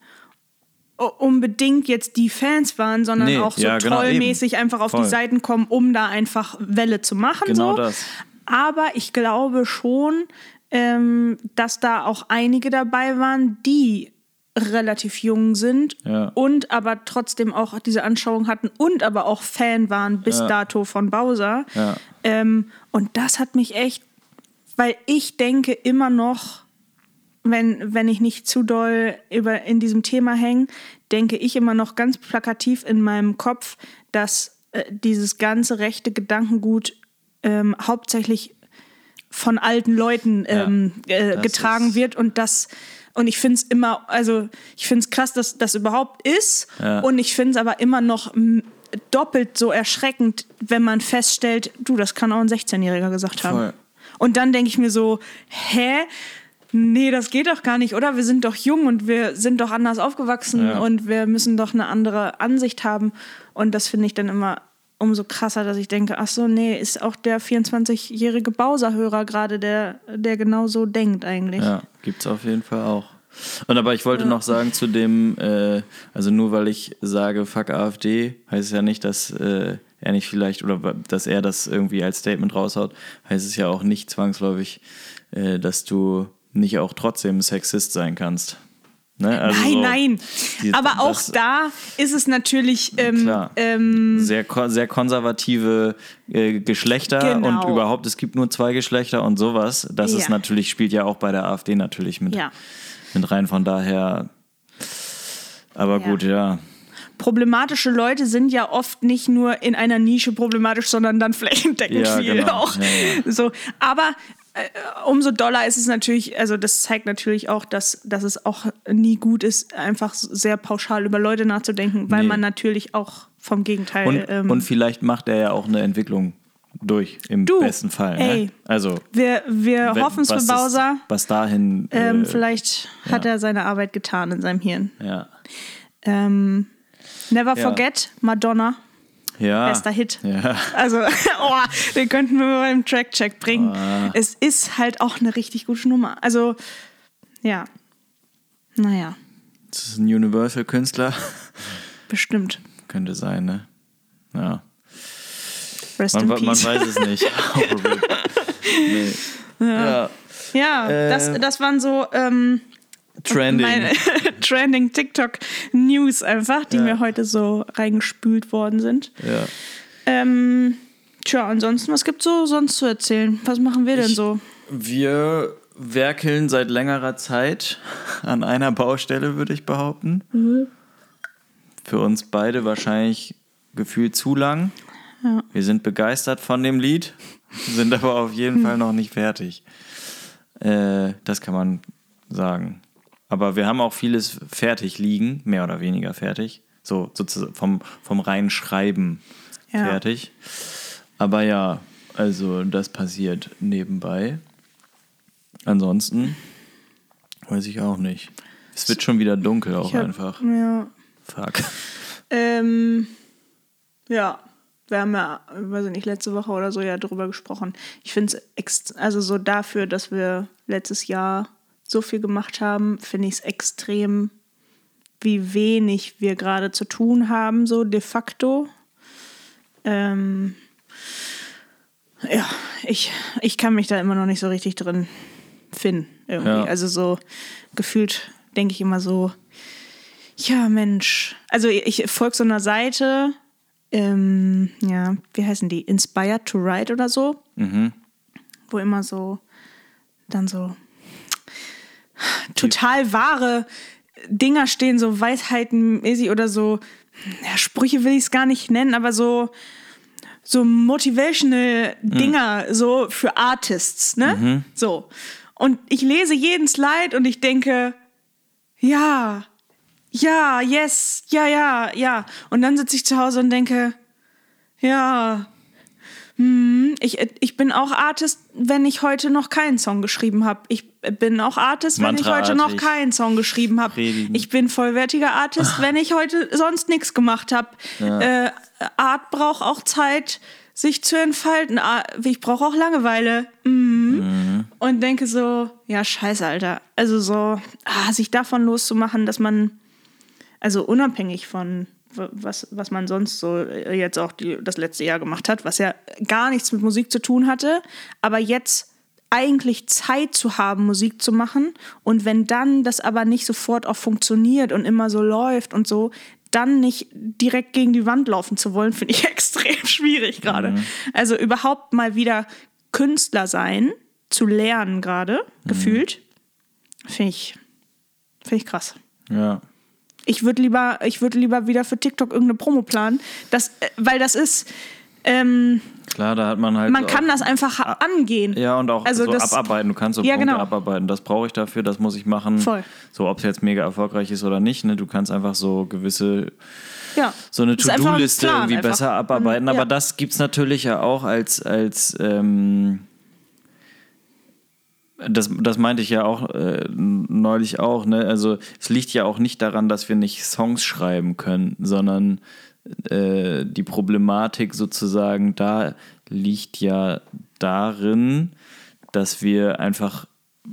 unbedingt jetzt die Fans waren, sondern Nee, auch so ja, genau, trollmäßig einfach auf Voll. die Seiten kommen, um da einfach Welle zu machen. Genau so. das. Aber ich glaube schon, ähm, dass da auch einige dabei waren, die relativ jung sind Ja. und aber trotzdem auch diese Anschauung hatten und aber auch Fan waren bis Ja. dato von Bowser. Ja. Ähm, und das hat mich echt, weil ich denke immer noch, wenn, wenn ich nicht zu doll über, in diesem Thema hänge, denke ich immer noch ganz plakativ in meinem Kopf, dass äh, dieses ganze rechte Gedankengut ähm, hauptsächlich von alten Leuten ähm, äh, getragen wird und das und ich finde es immer, also ich finde es krass, dass das überhaupt ist Ja. und ich finde es aber immer noch doppelt so erschreckend, wenn man feststellt, du, das kann auch ein 16-Jähriger gesagt haben. Voll. Und dann denke ich mir so, hä? Nee, das geht doch gar nicht, oder? Wir sind doch jung und wir sind doch anders aufgewachsen Ja. und wir müssen doch eine andere Ansicht haben. Und das finde ich dann immer umso krasser, dass ich denke, ach so, nee, ist auch der 24-jährige Bowser-Hörer gerade, der, der genau so denkt eigentlich. Ja, gibt's auf jeden Fall auch. Und aber ich wollte noch sagen zu dem, äh, also nur weil ich sage, fuck AfD, heißt es ja nicht, dass äh, er nicht vielleicht oder dass er das irgendwie als Statement raushaut, heißt es ja auch nicht zwangsläufig, äh, dass du nicht auch trotzdem Sexist sein kannst. Ne? Also nein, so, nein. die- Aber auch das- da ist es natürlich ähm, ähm, sehr, sehr konservative äh, Geschlechter Genau. und überhaupt, es gibt nur zwei Geschlechter und sowas. Das ist Ja. natürlich, spielt ja auch bei der AfD natürlich mit, Ja. mit rein. Von daher, aber Ja. gut, ja. problematische Leute sind ja oft nicht nur in einer Nische problematisch, sondern dann flächendeckend Ja, viel genau. auch. Ja, ja. So, aber umso doller ist es natürlich, also das zeigt natürlich auch, dass, dass es auch nie gut ist, einfach sehr pauschal über Leute nachzudenken, weil Nee. man natürlich auch vom Gegenteil. Und, ähm, und vielleicht macht er ja auch eine Entwicklung durch, im Du, besten Fall. ey. Ne? Also, Wir, wir hoffen es für Bowser. Was dahin. Ähm, äh, vielleicht hat er seine Arbeit getan in seinem Hirn. ja. Ähm, Never Ja. Forget, Madonna, ja. bester Hit. Ja. Also, oh, den könnten wir mal beim Track-Check bringen. Ah. Es ist halt auch eine richtig gute Nummer. Also, ja. Naja, Das ist ein Universal-Künstler. bestimmt. Könnte sein, ne? Ja. Rest Man, in man Peace. weiß es nicht. nee. ja. Ja, das, Äh, das waren so ähm, Trending. meine Trending TikTok News einfach, die Ja. mir heute so reingespült worden sind. ja. Ähm, tja, ansonsten, was gibt's so sonst zu erzählen? Was machen wir denn Ich- so? Wir werkeln seit längerer Zeit an einer Baustelle, würde ich behaupten. Für uns beide wahrscheinlich gefühlt zu lang. Ja. Wir sind begeistert von dem Lied, sind aber auf jeden Fall noch nicht fertig. Äh, das kann man sagen. Aber wir haben auch vieles fertig liegen, mehr oder weniger fertig. So sozusagen vom, vom reinen Schreiben Ja. fertig. Aber ja, also das passiert nebenbei. Ansonsten weiß ich auch nicht. Es wird schon wieder dunkel auch hab- einfach. Ja. Fuck. Ähm, ja, wir haben ja, weiß ich nicht, letzte Woche oder so ja drüber gesprochen. Ich finde es, also so dafür, dass wir letztes Jahr so viel gemacht haben, finde ich es extrem, wie wenig wir gerade zu tun haben, so de facto. Ähm, ja, ich, ich kann mich da immer noch nicht so richtig drin finden. Irgendwie. Ja. Also so gefühlt denke ich immer so, ja, Mensch. Also ich folge so einer Seite, ähm, ja, wie heißen die? Inspired to Write oder so. Wo immer so, dann so total wahre Dinger stehen, so Weisheitenmäßig oder so, ja, Sprüche will ich es gar nicht nennen, aber so, so motivational Dinger, so für Artists, ne? So. Und ich lese jeden Slide und ich denke, ja, ja, yes, ja, ja, ja. Und dann sitze ich zu Hause und denke, ja, hm, ich, ich bin auch Artist, wenn ich heute noch keinen Song geschrieben habe. Ich bin auch Artist, wenn ich heute noch keinen Song geschrieben habe. Ich bin vollwertiger Artist, wenn ich heute sonst nichts gemacht habe. Äh, Art braucht auch Zeit, sich zu entfalten. Ah, Ich brauche auch Langeweile. Mhm. Und denke so, ja, scheiße, Alter. Also so, ah, sich davon loszumachen, dass man also unabhängig von was, was man sonst so äh, jetzt auch die, das letzte Jahr gemacht hat, was ja gar nichts mit Musik zu tun hatte, aber jetzt eigentlich Zeit zu haben, Musik zu machen und wenn dann das aber nicht sofort auch funktioniert und immer so läuft und so, dann nicht direkt gegen die Wand laufen zu wollen, finde ich extrem schwierig gerade. Also überhaupt mal wieder Künstler sein, zu lernen gerade, gefühlt, finde ich, finde ich krass. Ja. Ich würde lieber, ich würde lieber wieder für TikTok irgendeine Promo planen. Das, äh, weil das ist, ähm, Klar, da hat man halt. man kann das einfach angehen. Ja, und auch Also so das- abarbeiten. Du kannst so Ja, Punkte genau. abarbeiten. Das brauche ich dafür, das muss ich machen. Voll. So, ob es jetzt mega erfolgreich ist oder nicht. Ne? Du kannst einfach so gewisse, Ja. so eine To-Do-Liste irgendwie einfach. besser abarbeiten. Und, Aber ja. das gibt es natürlich ja auch als, als ähm, das, das meinte ich ja auch äh, neulich auch. Ne? Also es liegt ja auch nicht daran, dass wir nicht Songs schreiben können, sondern äh, die Problematik sozusagen da liegt ja darin, dass wir einfach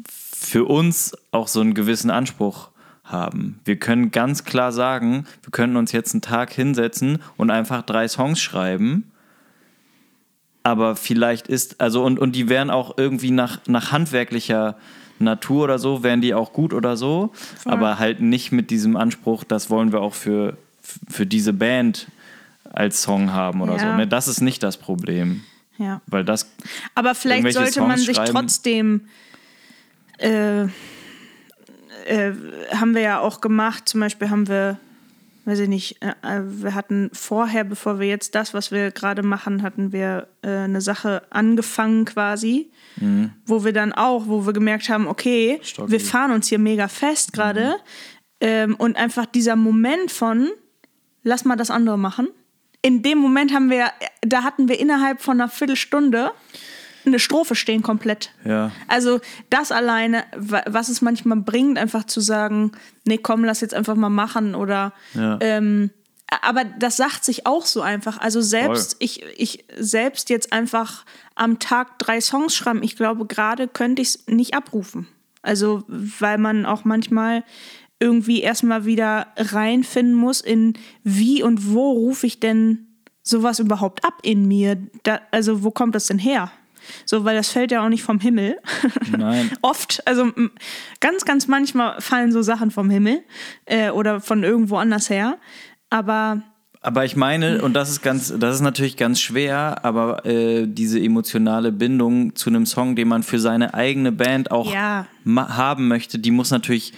für uns auch so einen gewissen Anspruch haben. Wir können ganz klar sagen, wir können uns jetzt einen Tag hinsetzen und einfach drei Songs schreiben. Aber vielleicht ist, also und, und die wären auch irgendwie nach, nach handwerklicher Natur oder so, wären die auch gut oder so. Aber halt nicht mit diesem Anspruch, das wollen wir auch für, für diese Band als Song haben oder Ja. so. Ne? Das ist nicht das Problem. ja. Weil das Aber vielleicht sollte man Songs sich schreiben. trotzdem, äh, äh, haben wir ja auch gemacht, zum Beispiel haben wir, weiß ich nicht, äh, äh, wir hatten vorher, bevor wir jetzt das, was wir gerade machen, hatten wir äh, eine Sache angefangen quasi, wo wir dann auch, wo wir gemerkt haben, okay, Stocki. wir fahren uns hier mega fest gerade ähm, und einfach dieser Moment von, lass mal das andere machen. in dem Moment haben wir, da hatten wir innerhalb von einer Viertelstunde eine Strophe stehen komplett. Ja. Also das alleine, wa- was es manchmal bringt, einfach zu sagen, nee, komm, lass jetzt einfach mal machen oder Ja. ähm, aber das sagt sich auch so einfach. Also selbst, Voll. ich, ich selbst jetzt einfach am Tag drei Songs schreiben, ich glaube, gerade könnte ich es nicht abrufen. Also, weil man auch manchmal irgendwie erstmal wieder reinfinden muss in wie und wo rufe ich denn sowas überhaupt ab in mir? Da, also, wo kommt das denn her? So, weil das fällt ja auch nicht vom Himmel. Nein. Oft, also ganz, ganz manchmal fallen so Sachen vom Himmel äh, oder von irgendwo anders her. Aber Aber ich meine, und das ist ganz, das ist natürlich ganz schwer, aber äh, diese emotionale Bindung zu einem Song, den man für seine eigene Band auch Ja. haben möchte, die muss natürlich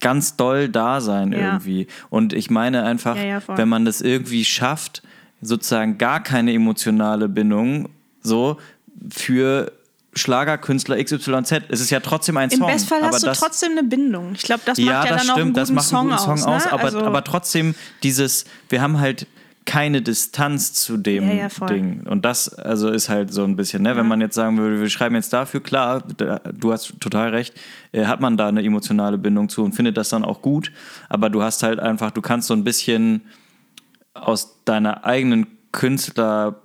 ganz doll da sein Ja. irgendwie. Und ich meine einfach, Ja, wenn man das irgendwie schafft, sozusagen gar keine emotionale Bindung so für Schlagerkünstler XYZ. Es ist ja trotzdem ein im Song. Bestfall aber hast du das, trotzdem eine Bindung. Ich glaube, das macht ja, ja, das dann auch einen stimmt, guten das macht Song einen guten Song aus, ne? aber, also, aber trotzdem dieses, wir haben halt keine Distanz zu dem Ja, ja. Ding. Und das also ist halt so ein bisschen, ne? wenn man jetzt sagen würde, wir schreiben jetzt dafür, klar, da, du hast total recht, äh, hat man da eine emotionale Bindung zu und findet das dann auch gut, aber du hast halt einfach, du kannst so ein bisschen aus deiner eigenen Künstler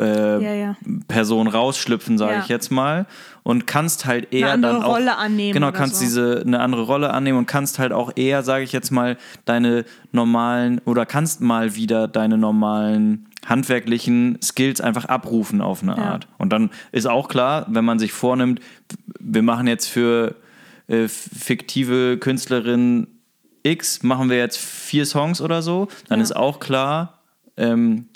äh, Ja, ja. Person rausschlüpfen, sage Ja. ich jetzt mal, und kannst halt eher andere dann auch Rolle annehmen Genau, kannst so. diese eine andere Rolle annehmen und kannst halt auch eher, sage ich jetzt mal, deine normalen oder kannst mal wieder deine normalen handwerklichen Skills einfach abrufen auf eine. Art. Und dann ist auch klar, wenn man sich vornimmt, wir machen jetzt für äh, fiktive Künstlerin X machen wir jetzt vier Songs oder so, dann Ja. ist auch klar, ähm,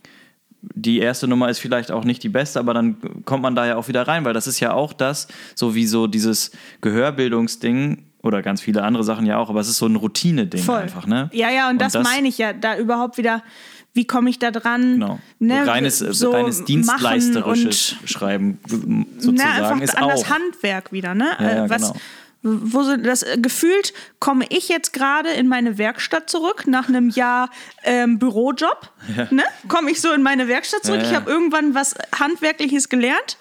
die erste Nummer ist vielleicht auch nicht die beste, aber dann kommt man da ja auch wieder rein, weil das ist ja auch das, so wie so dieses Gehörbildungsding oder ganz viele andere Sachen ja auch, aber es ist so ein Routine-Ding einfach, ne? Ja, ja, und, das, meine ich ja, da überhaupt wieder, wie komme ich da dran? Genau. Ne, reines, so reines dienstleisterisches und Schreiben na, sozusagen einfach ist an auch. das Handwerk wieder, ne? Ja, ja, was, genau. Wo so das äh, gefühlt komme ich jetzt gerade in meine Werkstatt zurück nach einem Jahr ähm, Bürojob, ne? Komme ich so in meine Werkstatt zurück. Ja, Ich ja. habe irgendwann was handwerkliches gelernt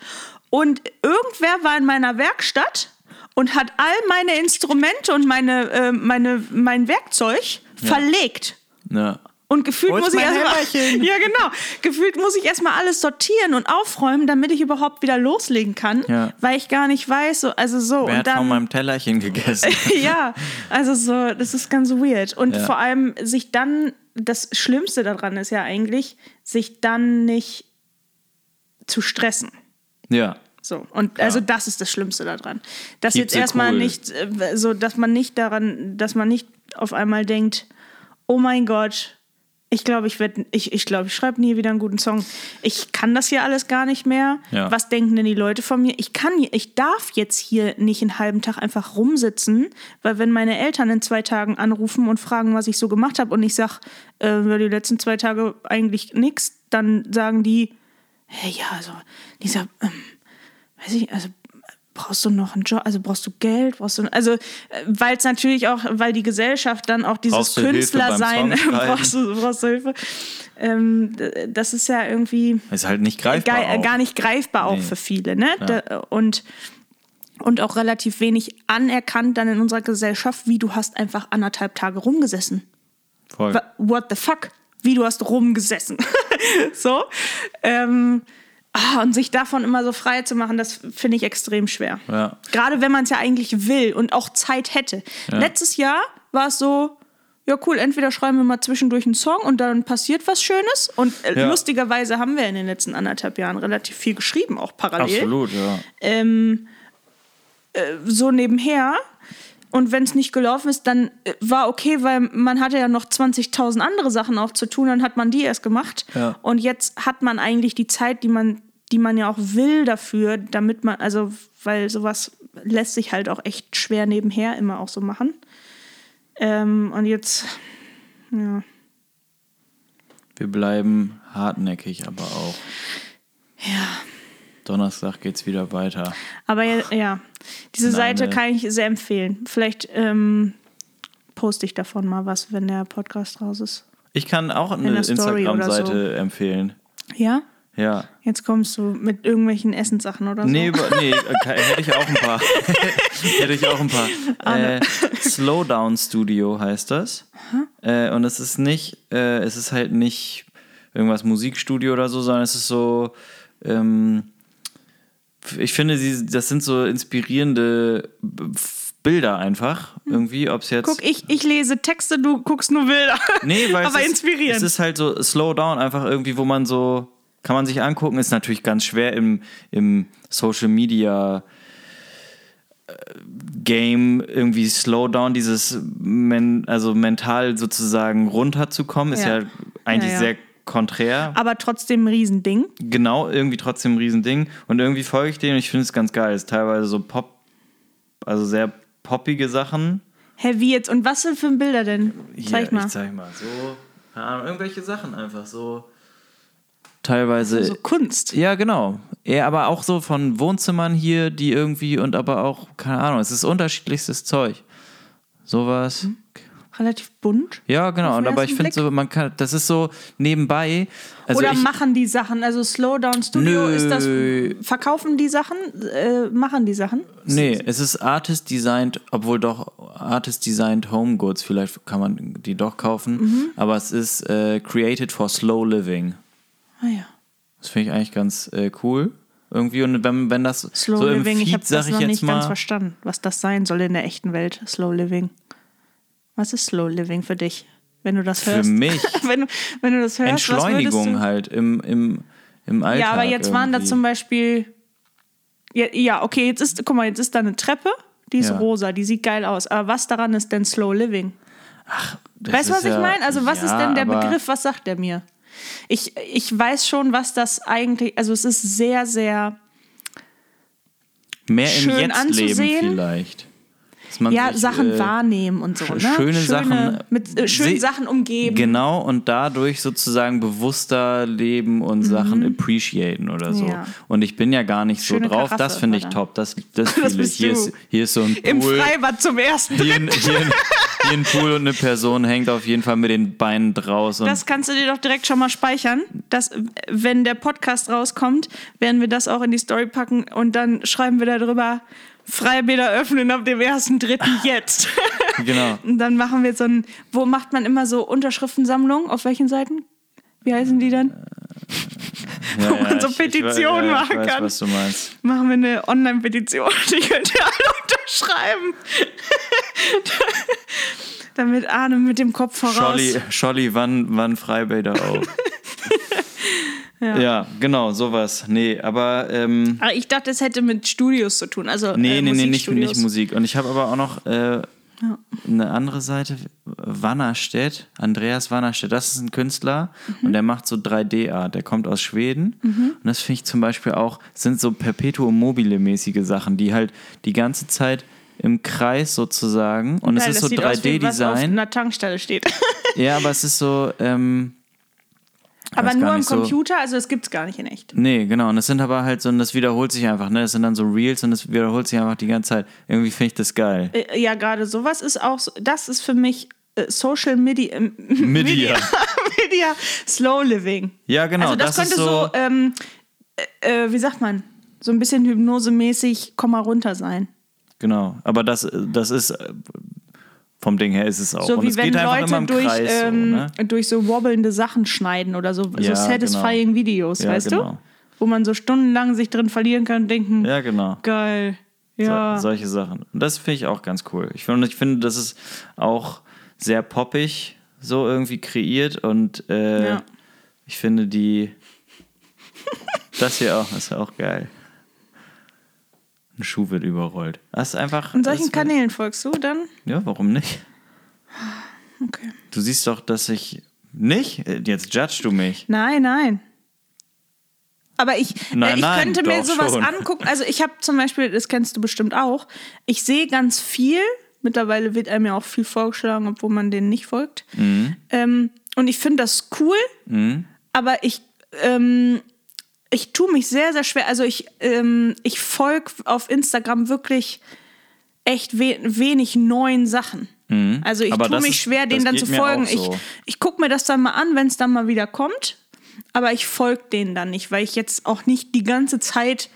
und irgendwer war in meiner Werkstatt und hat all meine Instrumente und meine, äh, meine mein Werkzeug verlegt. Ja. Und gefühlt muss ich erstmal. Ja, genau. Gefühlt muss ich erstmal alles sortieren und aufräumen, damit ich überhaupt wieder loslegen kann. Ja. Weil ich gar nicht weiß, so, also so. Wer und hat von dann. meinem Tellerchen gegessen? ja, also so, das ist ganz weird. Und Ja. vor allem sich dann, das Schlimmste daran ist ja eigentlich, sich dann nicht zu stressen. ja. So, und also das ist das Schlimmste daran. Dass Keep jetzt erstmal cool. nicht, äh, so, dass man nicht daran, dass man nicht auf einmal denkt, oh mein Gott, ich glaube, ich werde, ich, ich glaube, ich schreibe nie wieder einen guten Song. Ich kann das hier alles gar nicht mehr. Ja. Was denken denn die Leute von mir? Ich kann, ich darf jetzt hier nicht einen halben Tag einfach rumsitzen, weil wenn meine Eltern in zwei Tagen anrufen und fragen, was ich so gemacht habe und ich sage, äh, ja, die letzten zwei Tage eigentlich nichts, dann sagen die, hey, ja, also dieser, ähm, weiß ich, also brauchst du noch einen Job, also brauchst du Geld, brauchst du, also weil es natürlich auch, weil die Gesellschaft dann auch dieses Künstlersein, brauchst du, brauchst du Hilfe, ähm, das ist ja irgendwie Ist halt nicht greifbar. gar, auch. gar nicht greifbar auch Nee. für viele, ne? Da, und und auch relativ wenig anerkannt dann in unserer Gesellschaft, wie du hast einfach anderthalb Tage rumgesessen. Voll. What the fuck? Wie du hast rumgesessen. so. Ähm, ah, und sich davon immer so frei zu machen, das finde ich extrem schwer. Ja. Gerade wenn man es ja eigentlich will und auch Zeit hätte. Letztes Jahr war es so, ja cool, entweder schreiben wir mal zwischendurch einen Song und dann passiert was Schönes. Und äh, Ja. lustigerweise haben wir in den letzten anderthalb Jahren relativ viel geschrieben, auch parallel Absolut, ja. so nebenher. Und wenn es nicht gelaufen ist, dann äh, war okay, weil man hatte ja noch 20.000 andere Sachen auch zu tun, dann hat man die erst gemacht. Ja. Und jetzt hat man eigentlich die Zeit, die man, die man ja auch will dafür, damit man, also, weil sowas lässt sich halt auch echt schwer nebenher immer auch so machen. Ähm, und jetzt, ja, Wir bleiben hartnäckig, aber auch. ja. Donnerstag geht's wieder weiter. Aber ja, ja. diese Nein, Seite äh, kann ich sehr empfehlen. Vielleicht ähm, poste ich davon mal was, wenn der Podcast raus ist. Ich kann auch eine oder Instagram-Seite empfehlen. Ja? Ja. Jetzt kommst du mit irgendwelchen Essenssachen oder so. Nee, nee äh, hätte ich auch ein paar. hätte ich auch ein paar. Äh, Slowdown Studio heißt das. Äh, und es ist nicht, äh, es ist halt nicht irgendwas Musikstudio oder so, sondern es ist so, ähm, ich finde, sie, das sind so inspirierende B- Bilder einfach irgendwie, ob es jetzt. Guck, ich, ich lese Texte, du guckst nur Bilder. Nee, weil Aber es ist, inspirierend. Es ist halt so Slow Down, einfach irgendwie, wo man so, kann man sich angucken, ist natürlich ganz schwer im, im Social Media äh, Game irgendwie Slow Down, dieses men, also mental sozusagen runterzukommen, ist Ja. ja, eigentlich Ja, ja. sehr konträr. Aber trotzdem ein Riesending. Genau, irgendwie trotzdem ein Riesending. Und irgendwie folge ich denen und ich finde es ganz geil. Es ist teilweise so Pop, also sehr poppige Sachen. Hä, wie jetzt? Und was sind für Bilder denn? Zeig Hier, mal. Ich zeig mal. So, keine Ahnung, irgendwelche Sachen einfach so. Teilweise. So Kunst. ja, genau. Ja, aber auch so von Wohnzimmern hier, die irgendwie und aber auch, keine Ahnung, es ist unterschiedlichstes Zeug. Sowas. Relativ bunt. Ja, genau. Und aber ich finde so, man kann, das ist so nebenbei. Also Oder ich, machen die Sachen? Also Slowdown Studio Nö. ist das. Verkaufen die Sachen? Äh, machen die Sachen? Nee, es ist Artist Designed, obwohl doch Artist Designed Home Goods, vielleicht kann man die doch kaufen, Mhm. aber es ist äh, Created for Slow Living. Ah ja. Das finde ich eigentlich ganz äh, cool. Irgendwie, und wenn, wenn das Slow so im Living, ich Feed, habe sag das ich noch jetzt nicht ganz mal, verstanden, was das sein soll in der echten Welt. Slow Living. Was ist Slow Living für dich, wenn du das für hörst? mich wenn, du, wenn du das hörst, Entschleunigung halt im, im, im Alltag. Ja, aber jetzt waren da irgendwie. zum Beispiel. Ja, ja, okay, jetzt ist, guck mal, jetzt ist da eine Treppe, die ist Ja. rosa, die sieht geil aus. Aber was daran ist denn Slow Living? Das Weißt du, was ist ich ja- meine? Also, was ist ja, denn der Begriff? Was sagt der mir? Ich, ich weiß schon, was das eigentlich. Also, es ist sehr, sehr. Mehr im schön Jetzt-Leben anzusehen. vielleicht. Ja, sich, Sachen äh, wahrnehmen und so. Ne? schöne Sachen Mit äh, schönen Sachen umgeben. Genau, und dadurch sozusagen bewusster leben und Sachen appreciaten oder so. Mhm. Ja. Und ich bin ja gar nicht so Schöne drauf. Karaffe Das finde ich top. Das, das fühle ich. Hier ist, hier ist so ein Im Pool. Freibad zum ersten. Hier, ein- hier, ein- hier ein Pool und eine Person hängt auf jeden Fall mit den Beinen draus. Das kannst du dir doch direkt schon mal speichern. Dass, äh, wenn der Podcast rauskommt, werden wir das auch in die Story packen und dann schreiben wir darüber, Freibäder öffnen ab dem 1.3. jetzt. genau. und dann machen wir so ein, wo macht man immer so Unterschriftensammlungen? Auf welchen Seiten? Wie heißen die dann? Ja, Wo man so ich- ich Petitionen ja, machen ich weiß, kann. was du meinst. Machen wir eine Online-Petition, die könnt ihr alle unterschreiben. Damit Arne mit dem Kopf voraus. Scholli, Scholli wann, wann Freibäder auf? Ja. genau, sowas. Nee, aber ähm, Aber ich dachte, es hätte mit Studios zu tun. Also, nee, äh, nee, nee, nicht, nicht Musik. Und ich habe aber auch noch äh, eine andere Seite, Wannerstedt, Andreas Wannerstedt, das ist ein Künstler Mhm. und der macht so 3D-Art, der kommt aus Schweden und das finde ich zum Beispiel auch, sind so Perpetuum mobile mäßige Sachen, die halt die ganze Zeit im Kreis sozusagen und Geil, es ist so sieht aus wie was auf 3D-Design. einer Tankstelle steht. Ja, aber es ist so, ähm, Aber nur im nicht so- Computer, also das gibt es gar nicht in echt. Nee, genau. Und das sind aber halt so, und das wiederholt sich einfach, ne? Das sind dann so Reels und das wiederholt sich einfach die ganze Zeit. Irgendwie finde ich das geil. Äh, Ja, gerade sowas ist auch, das ist für mich äh, Social Media, äh, Media. Media Slow Living. Ja, genau. also das, das könnte so, so, ähm, äh, äh, wie sagt man, so ein bisschen hypnosemäßig, komm mal runter sein. genau. Aber das, das ist, vom Ding her ist es auch. So und wie es wenn Leute durch, Kreis ähm, so, ne? durch so wobbelnde Sachen schneiden oder so, Ja, so satisfying Videos, Ja, weißt genau. du? Wo man so stundenlang sich drin verlieren kann und denken, Ja, genau. geil. Ja. So, solche Sachen. Und das finde ich auch ganz cool. Ich finde, ich finde, das ist auch sehr poppig so irgendwie kreiert und äh, Ja. ich finde die. das hier auch, ist auch geil. Ein Schuh wird überrollt. Das ist einfach. Und solchen Kanälen folgst du dann? Ja, warum nicht? Okay. Du siehst doch, dass ich. Nicht? Äh, Jetzt judge du mich. Nein, nein. Aber ich, Nein, äh, ich nein, könnte mir sowas schon. angucken. Also ich habe zum Beispiel, das kennst du bestimmt auch, ich sehe ganz viel. Mittlerweile wird einem ja auch viel vorgeschlagen, obwohl man denen nicht folgt. Mhm. Ähm, und ich finde das cool, aber ich, ähm, ich tue mich sehr, sehr schwer. Also ich, ähm, ich folge auf Instagram wirklich echt we wenig neuen Sachen. Also ich Mhm. Tue mich ist- schwer, denen dann zu folgen. so. Ich, ich gucke mir das dann mal an, wenn es dann mal wieder kommt. Aber ich folge denen dann nicht, weil ich jetzt auch nicht die ganze Zeit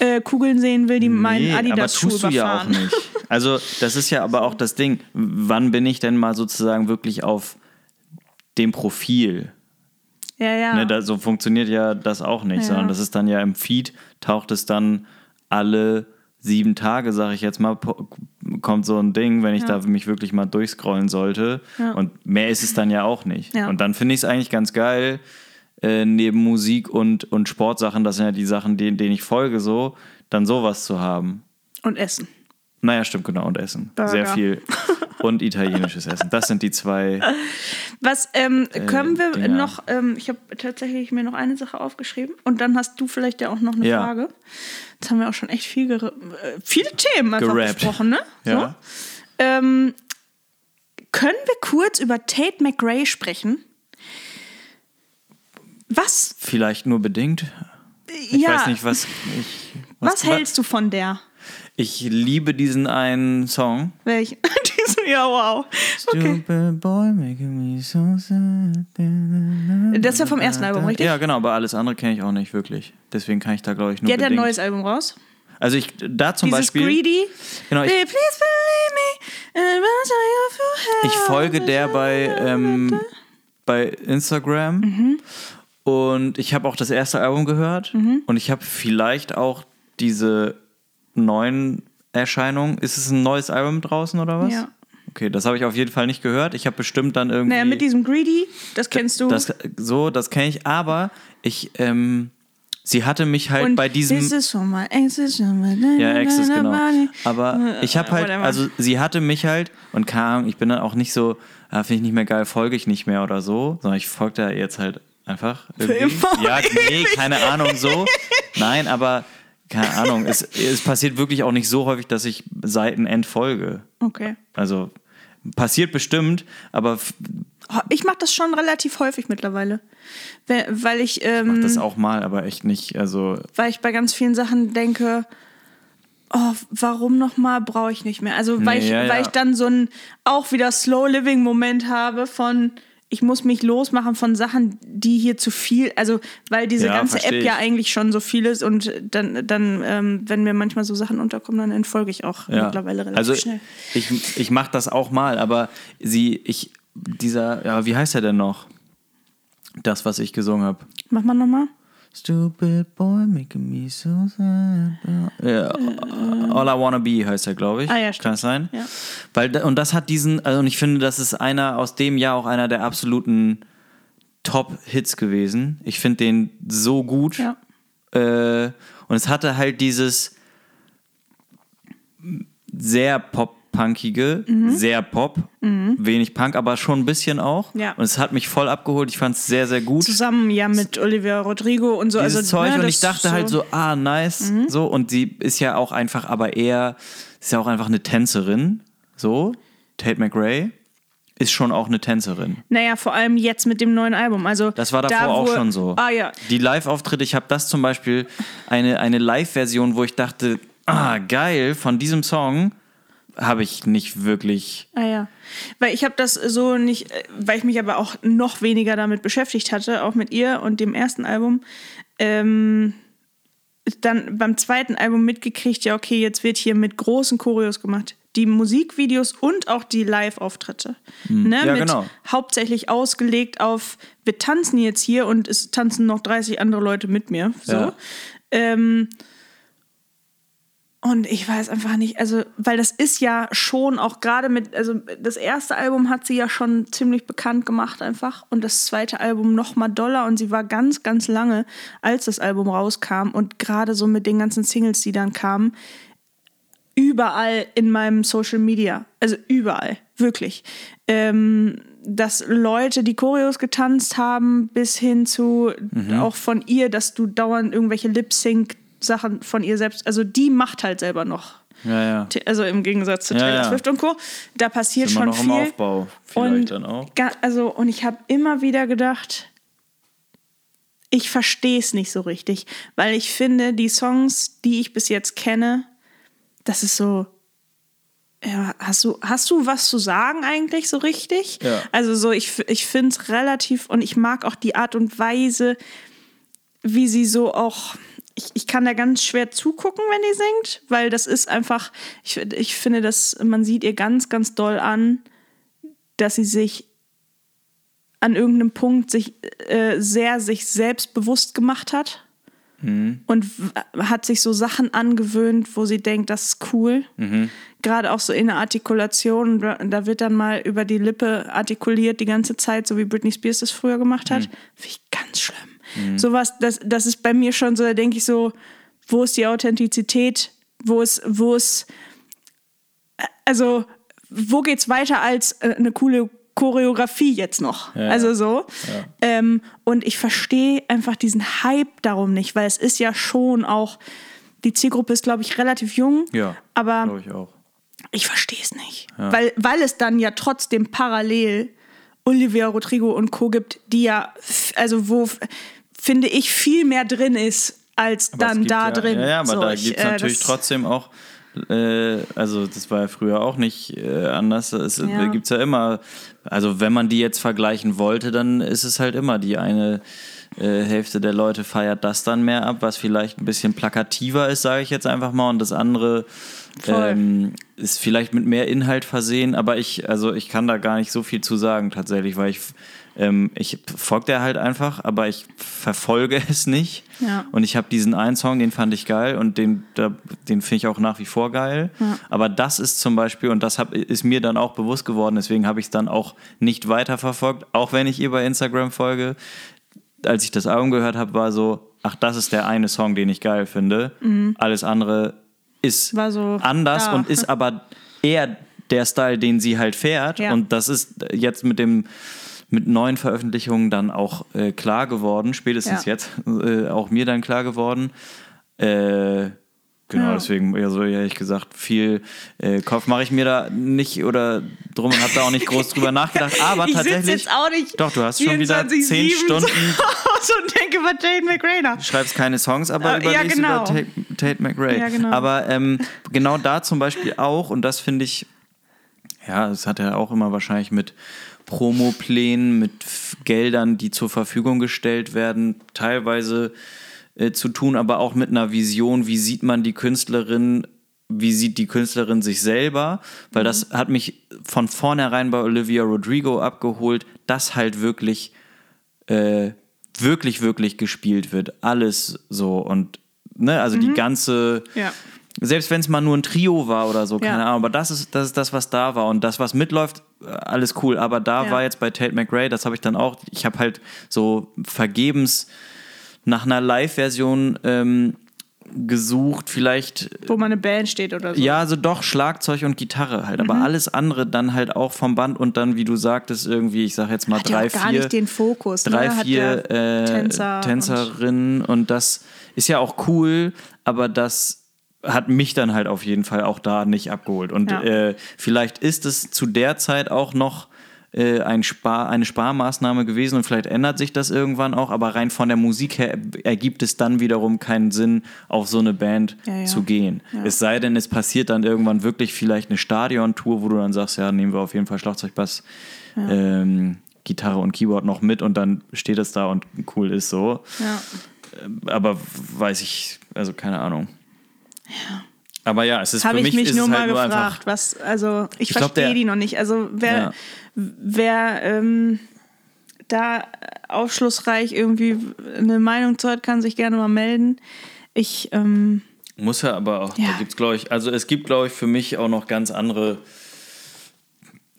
äh, Kugeln sehen will, die meinen Nee, aber tust du ja auch nicht. Also das ist ja aber auch das Ding. Wann bin ich denn mal sozusagen wirklich auf dem Profil? Ja, ja. Ne, da, so funktioniert ja das auch nicht, Ja. sondern das ist dann ja im Feed, taucht es dann alle sieben Tage, sage ich jetzt mal, kommt so ein Ding, wenn ich da mich wirklich mal durchscrollen sollte. Ja. Und mehr ist es dann ja auch nicht. Ja. Und dann finde ich es eigentlich ganz geil, äh, neben Musik und, und Sportsachen, das sind ja die Sachen, denen, denen ich folge, so, dann sowas zu haben. Und Essen. Naja, stimmt, genau, und Essen. Burger. Sehr viel. Und italienisches Essen. Das sind die zwei. Was ähm, können wir Dinger. noch, ähm, ich habe tatsächlich mir noch eine Sache aufgeschrieben und dann hast du vielleicht ja auch noch eine Ja. Frage. Jetzt haben wir auch schon echt viel äh, viele Themen einfach Gerappt. besprochen, ne? Ja. So. Ähm, können wir kurz über Tate McRae sprechen? Was, Vielleicht nur bedingt. Ich ja, weiß nicht, was. Ich, was, hältst du von der? Ich liebe diesen einen Song. Welch? Ja, wow. Okay. Stupid boy making me so sad. Das ist ja vom ersten Album, richtig? Ja, genau, aber alles andere kenne ich auch nicht wirklich. Deswegen kann ich da, glaube ich, nur hat ja ein neues Album raus. Also ich, da zum Dieses Beispiel, Greedy. Genau, ich- ich folge der bei, ähm, bei Instagram Mhm. und ich habe auch das erste Album gehört Mhm. und ich habe vielleicht auch diese neuen Erscheinungen. Ist es ein neues Album draußen oder was? Ja. Okay, das habe ich auf jeden Fall nicht gehört. Ich habe bestimmt dann irgendwie. Naja, mit diesem Greedy, das kennst du. Das, so, das kenne ich, aber ich, ähm, sie hatte mich halt und bei diesem. This is for my exes, for my- Ja, Access, genau. Body. Aber ich habe halt, also sie hatte mich halt und kam, ich bin dann auch nicht so, ah, finde ich nicht mehr geil, folge ich nicht mehr oder so, sondern ich folge da jetzt halt einfach irgendwie. Ja, nee, keine Ahnung, so. Nein, aber keine Ahnung, es, es passiert wirklich auch nicht so häufig, dass ich Seiten entfolge. Okay. Also passiert bestimmt, aber Ich mache das schon relativ häufig mittlerweile. Weil, ich, ähm, das auch mal, aber echt nicht, also weil ich bei ganz vielen Sachen denke, oh, warum nochmal brauche ich nicht mehr. Also weil, Nee, ich, ja, weil ja. ich dann so ein auch wieder Slow Living Moment habe von ich muss mich losmachen von Sachen, die hier zu viel, also weil diese Ja, ganze App ja ich. eigentlich schon so viel ist und dann, dann ähm, wenn mir manchmal so Sachen unterkommen, dann entfolge ich auch Ja. mittlerweile relativ also schnell. ich, ich mache das auch mal, aber sie, ich, dieser, ja, wie heißt er denn noch? Das, was ich gesungen habe. Mach mal nochmal. Stupid boy making me so sad. Ja, All I Wanna Be heißt er, glaube ich. Ah ja, stimmt. Kann das sein? Ja. Weil, und das hat diesen, also und ich finde, das ist einer aus dem Jahr auch einer der absoluten Top-Hits gewesen. Ich finde den so gut. Ja. Äh, und es hatte halt dieses sehr pop-punkige, sehr Pop, wenig Punk, aber schon ein bisschen auch. Ja. Und es hat mich voll abgeholt. Ich fand es sehr, sehr gut. Zusammen ja mit Olivia Rodrigo und so. Dieses also, Zeug ne, und ich dachte so, halt so, ah, nice. So, und sie ist ja auch einfach, aber eher, ist ja auch einfach eine Tänzerin. So, Tate McRae ist schon auch eine Tänzerin. Naja, vor allem jetzt mit dem neuen Album. Also Das war davor da, auch schon so. Ah ja. Die Live-Auftritte, ich habe das zum Beispiel, eine, eine Live-Version, wo ich dachte, ah, geil, von diesem Song habe ich nicht wirklich. Ah ja. Weil ich habe das so nicht, weil ich mich aber auch noch weniger damit beschäftigt hatte, auch mit ihr und dem ersten Album. Ähm, dann beim zweiten Album mitgekriegt, ja, okay, jetzt wird hier mit großen Choreos gemacht. Die Musikvideos und auch die Live-Auftritte. Ne? Ja, mit genau. Hauptsächlich ausgelegt auf, wir tanzen jetzt hier und es tanzen noch 30 andere Leute mit mir. So. Ja. Ähm, und ich weiß einfach nicht, also, weil das ist ja schon auch gerade mit, also das erste Album hat sie ja schon ziemlich bekannt gemacht einfach und das zweite Album noch mal doller und sie war ganz, ganz lange, als das Album rauskam und gerade so mit den ganzen Singles, die dann kamen, überall in meinem Social Media, also überall, wirklich. Ähm, dass Leute die Choreos getanzt haben, bis hin zu auch von ihr, dass du dauernd irgendwelche Lip-Sync-Sachen von ihr selbst, also die macht halt selber noch. Ja, ja. Also im Gegensatz zu Ja, Taylor. Swift und Co. Da passiert Immer schon noch viel. im Aufbau, vielleicht und dann auch. also, und ich habe immer wieder gedacht, ich verstehe es nicht so richtig, weil ich finde, die Songs, die ich bis jetzt kenne, das ist so, ja, hast du, hast du was zu sagen eigentlich so richtig? Ja. Also so, ich, ich finde es relativ und ich mag auch die Art und Weise, wie sie so auch. Ich, ich kann da ganz schwer zugucken, wenn die singt, weil das ist einfach, ich, ich finde, dass man sieht ihr ganz, ganz doll an, dass sie sich an irgendeinem Punkt sich äh, sehr sich selbst bewusst gemacht hat und w- hat sich so Sachen angewöhnt, wo sie denkt, das ist cool. Gerade auch so in der Artikulation, da da wird dann mal über die Lippe artikuliert die ganze Zeit, so wie Britney Spears das früher gemacht hat. Finde ich ganz schlimm. Sowas, das, das ist bei mir schon so, da denke ich so, wo ist die Authentizität? Wo ist, wo ist, also, wo geht's weiter als äh, eine coole Choreografie jetzt noch? Ja. Also so. Ähm, und ich verstehe einfach diesen Hype darum nicht, weil es ist ja schon auch, die Zielgruppe ist, glaube ich, relativ jung. Ja, Aber ich auch. ich verstehe es nicht. Weil, weil es dann ja trotzdem parallel Olivia Rodrigo und Co. gibt, die ja, also wo, finde ich, viel mehr drin ist, als Aber dann da ja, drin. Ja, ja aber So, da gibt es äh, natürlich trotzdem auch, äh, also das war ja früher auch nicht äh, anders. Es Ja. gibt es ja immer, also wenn man die jetzt vergleichen wollte, dann ist es halt immer die eine äh, Hälfte der Leute feiert das dann mehr ab, was vielleicht ein bisschen plakativer ist, sage ich jetzt einfach mal, und das andere ähm, ist vielleicht mit mehr Inhalt versehen, aber ich, also ich kann da gar nicht so viel zu sagen tatsächlich, weil ich, ähm, ich folge der halt einfach, aber ich verfolge es nicht. Ja. Und ich habe diesen einen Song, den fand ich geil und den, den finde ich auch nach wie vor geil. Aber das ist zum Beispiel, und das hab, ist mir dann auch bewusst geworden, deswegen habe ich es dann auch nicht weiterverfolgt, auch wenn ich ihr bei Instagram folge. Als ich das Album gehört habe, war so, ach, das ist der eine Song, den ich geil finde. Alles andere ist Mhm. So, anders ja. und ist aber eher der Style, den sie halt fährt. Ja. Und das ist jetzt mit dem mit neuen Veröffentlichungen dann auch äh, klar geworden, spätestens Ja. jetzt äh, auch mir dann klar geworden. Äh, genau, Ja. deswegen, ja, so ehrlich gesagt, viel äh, Kopf mache ich mir da nicht oder drum und habe da auch nicht groß drüber nachgedacht. Aber ich tatsächlich. jetzt auch nicht. Doch, du hast schon wieder 24/7 zehn Stunden. so und denke über Jane McRae Du schreibst keine Songs, aber Äh, ja, genau. über Tate, Tate McRae. Ja, genau. Aber ähm, genau da zum Beispiel auch, und das finde ich, ja, das hat er auch immer wahrscheinlich mit Promoplänen, mit Geldern, die zur Verfügung gestellt werden, teilweise äh, zu tun, aber auch mit einer Vision, wie sieht man die Künstlerin, wie sieht die Künstlerin sich selber, weil das hat mich von vornherein bei Olivia Rodrigo abgeholt, dass halt wirklich äh, wirklich, wirklich gespielt wird. Alles so und ne, also die ganze, Ja. Selbst wenn es mal nur ein Trio war oder so, keine Ja. Ahnung, aber das ist, das ist das, was da war und das, was mitläuft, äh, alles cool. Aber da Ja. war jetzt bei Tate McRae, das habe ich dann auch, ich habe halt so vergebens nach einer Live-Version ähm, gesucht, vielleicht Wo mal eine Band steht oder so. ja, also doch Schlagzeug und Gitarre halt, Mhm. aber alles andere dann halt auch vom Band und dann, wie du sagtest, irgendwie, ich sag jetzt mal Hat ja drei, gar vier, nicht den Fokus. drei, ne? Vier äh, Tänzer Tänzerinnen und das ist ja auch cool, aber das hat mich dann halt auf jeden Fall auch da nicht abgeholt. Und Ja. äh, vielleicht ist es zu der Zeit auch noch äh, ein Spar, eine Sparmaßnahme gewesen und vielleicht ändert sich das irgendwann auch, aber rein von der Musik her ergibt es dann wiederum keinen Sinn, auf so eine Band Ja, ja. zu gehen. Es sei denn, es passiert dann irgendwann wirklich vielleicht eine Stadiontour, wo du dann sagst, ja, nehmen wir auf jeden Fall Schlagzeug, Bass, ähm, Gitarre und Keyboard noch mit und dann steht es da und cool ist so. Ja. Aber weiß ich, also keine Ahnung. Aber ja, es ist Habe für ich mich, mich ist nur mal halt nur gefragt, einfach. was, also ich, Ich verstehe die noch nicht. Also wer, Ja. wer ähm, da aufschlussreich irgendwie eine Meinung zu hat, kann sich gerne mal melden. Ich, ähm, Muss ja aber auch, Ja. da gibt's glaube ich, also es gibt glaube ich für mich auch noch ganz andere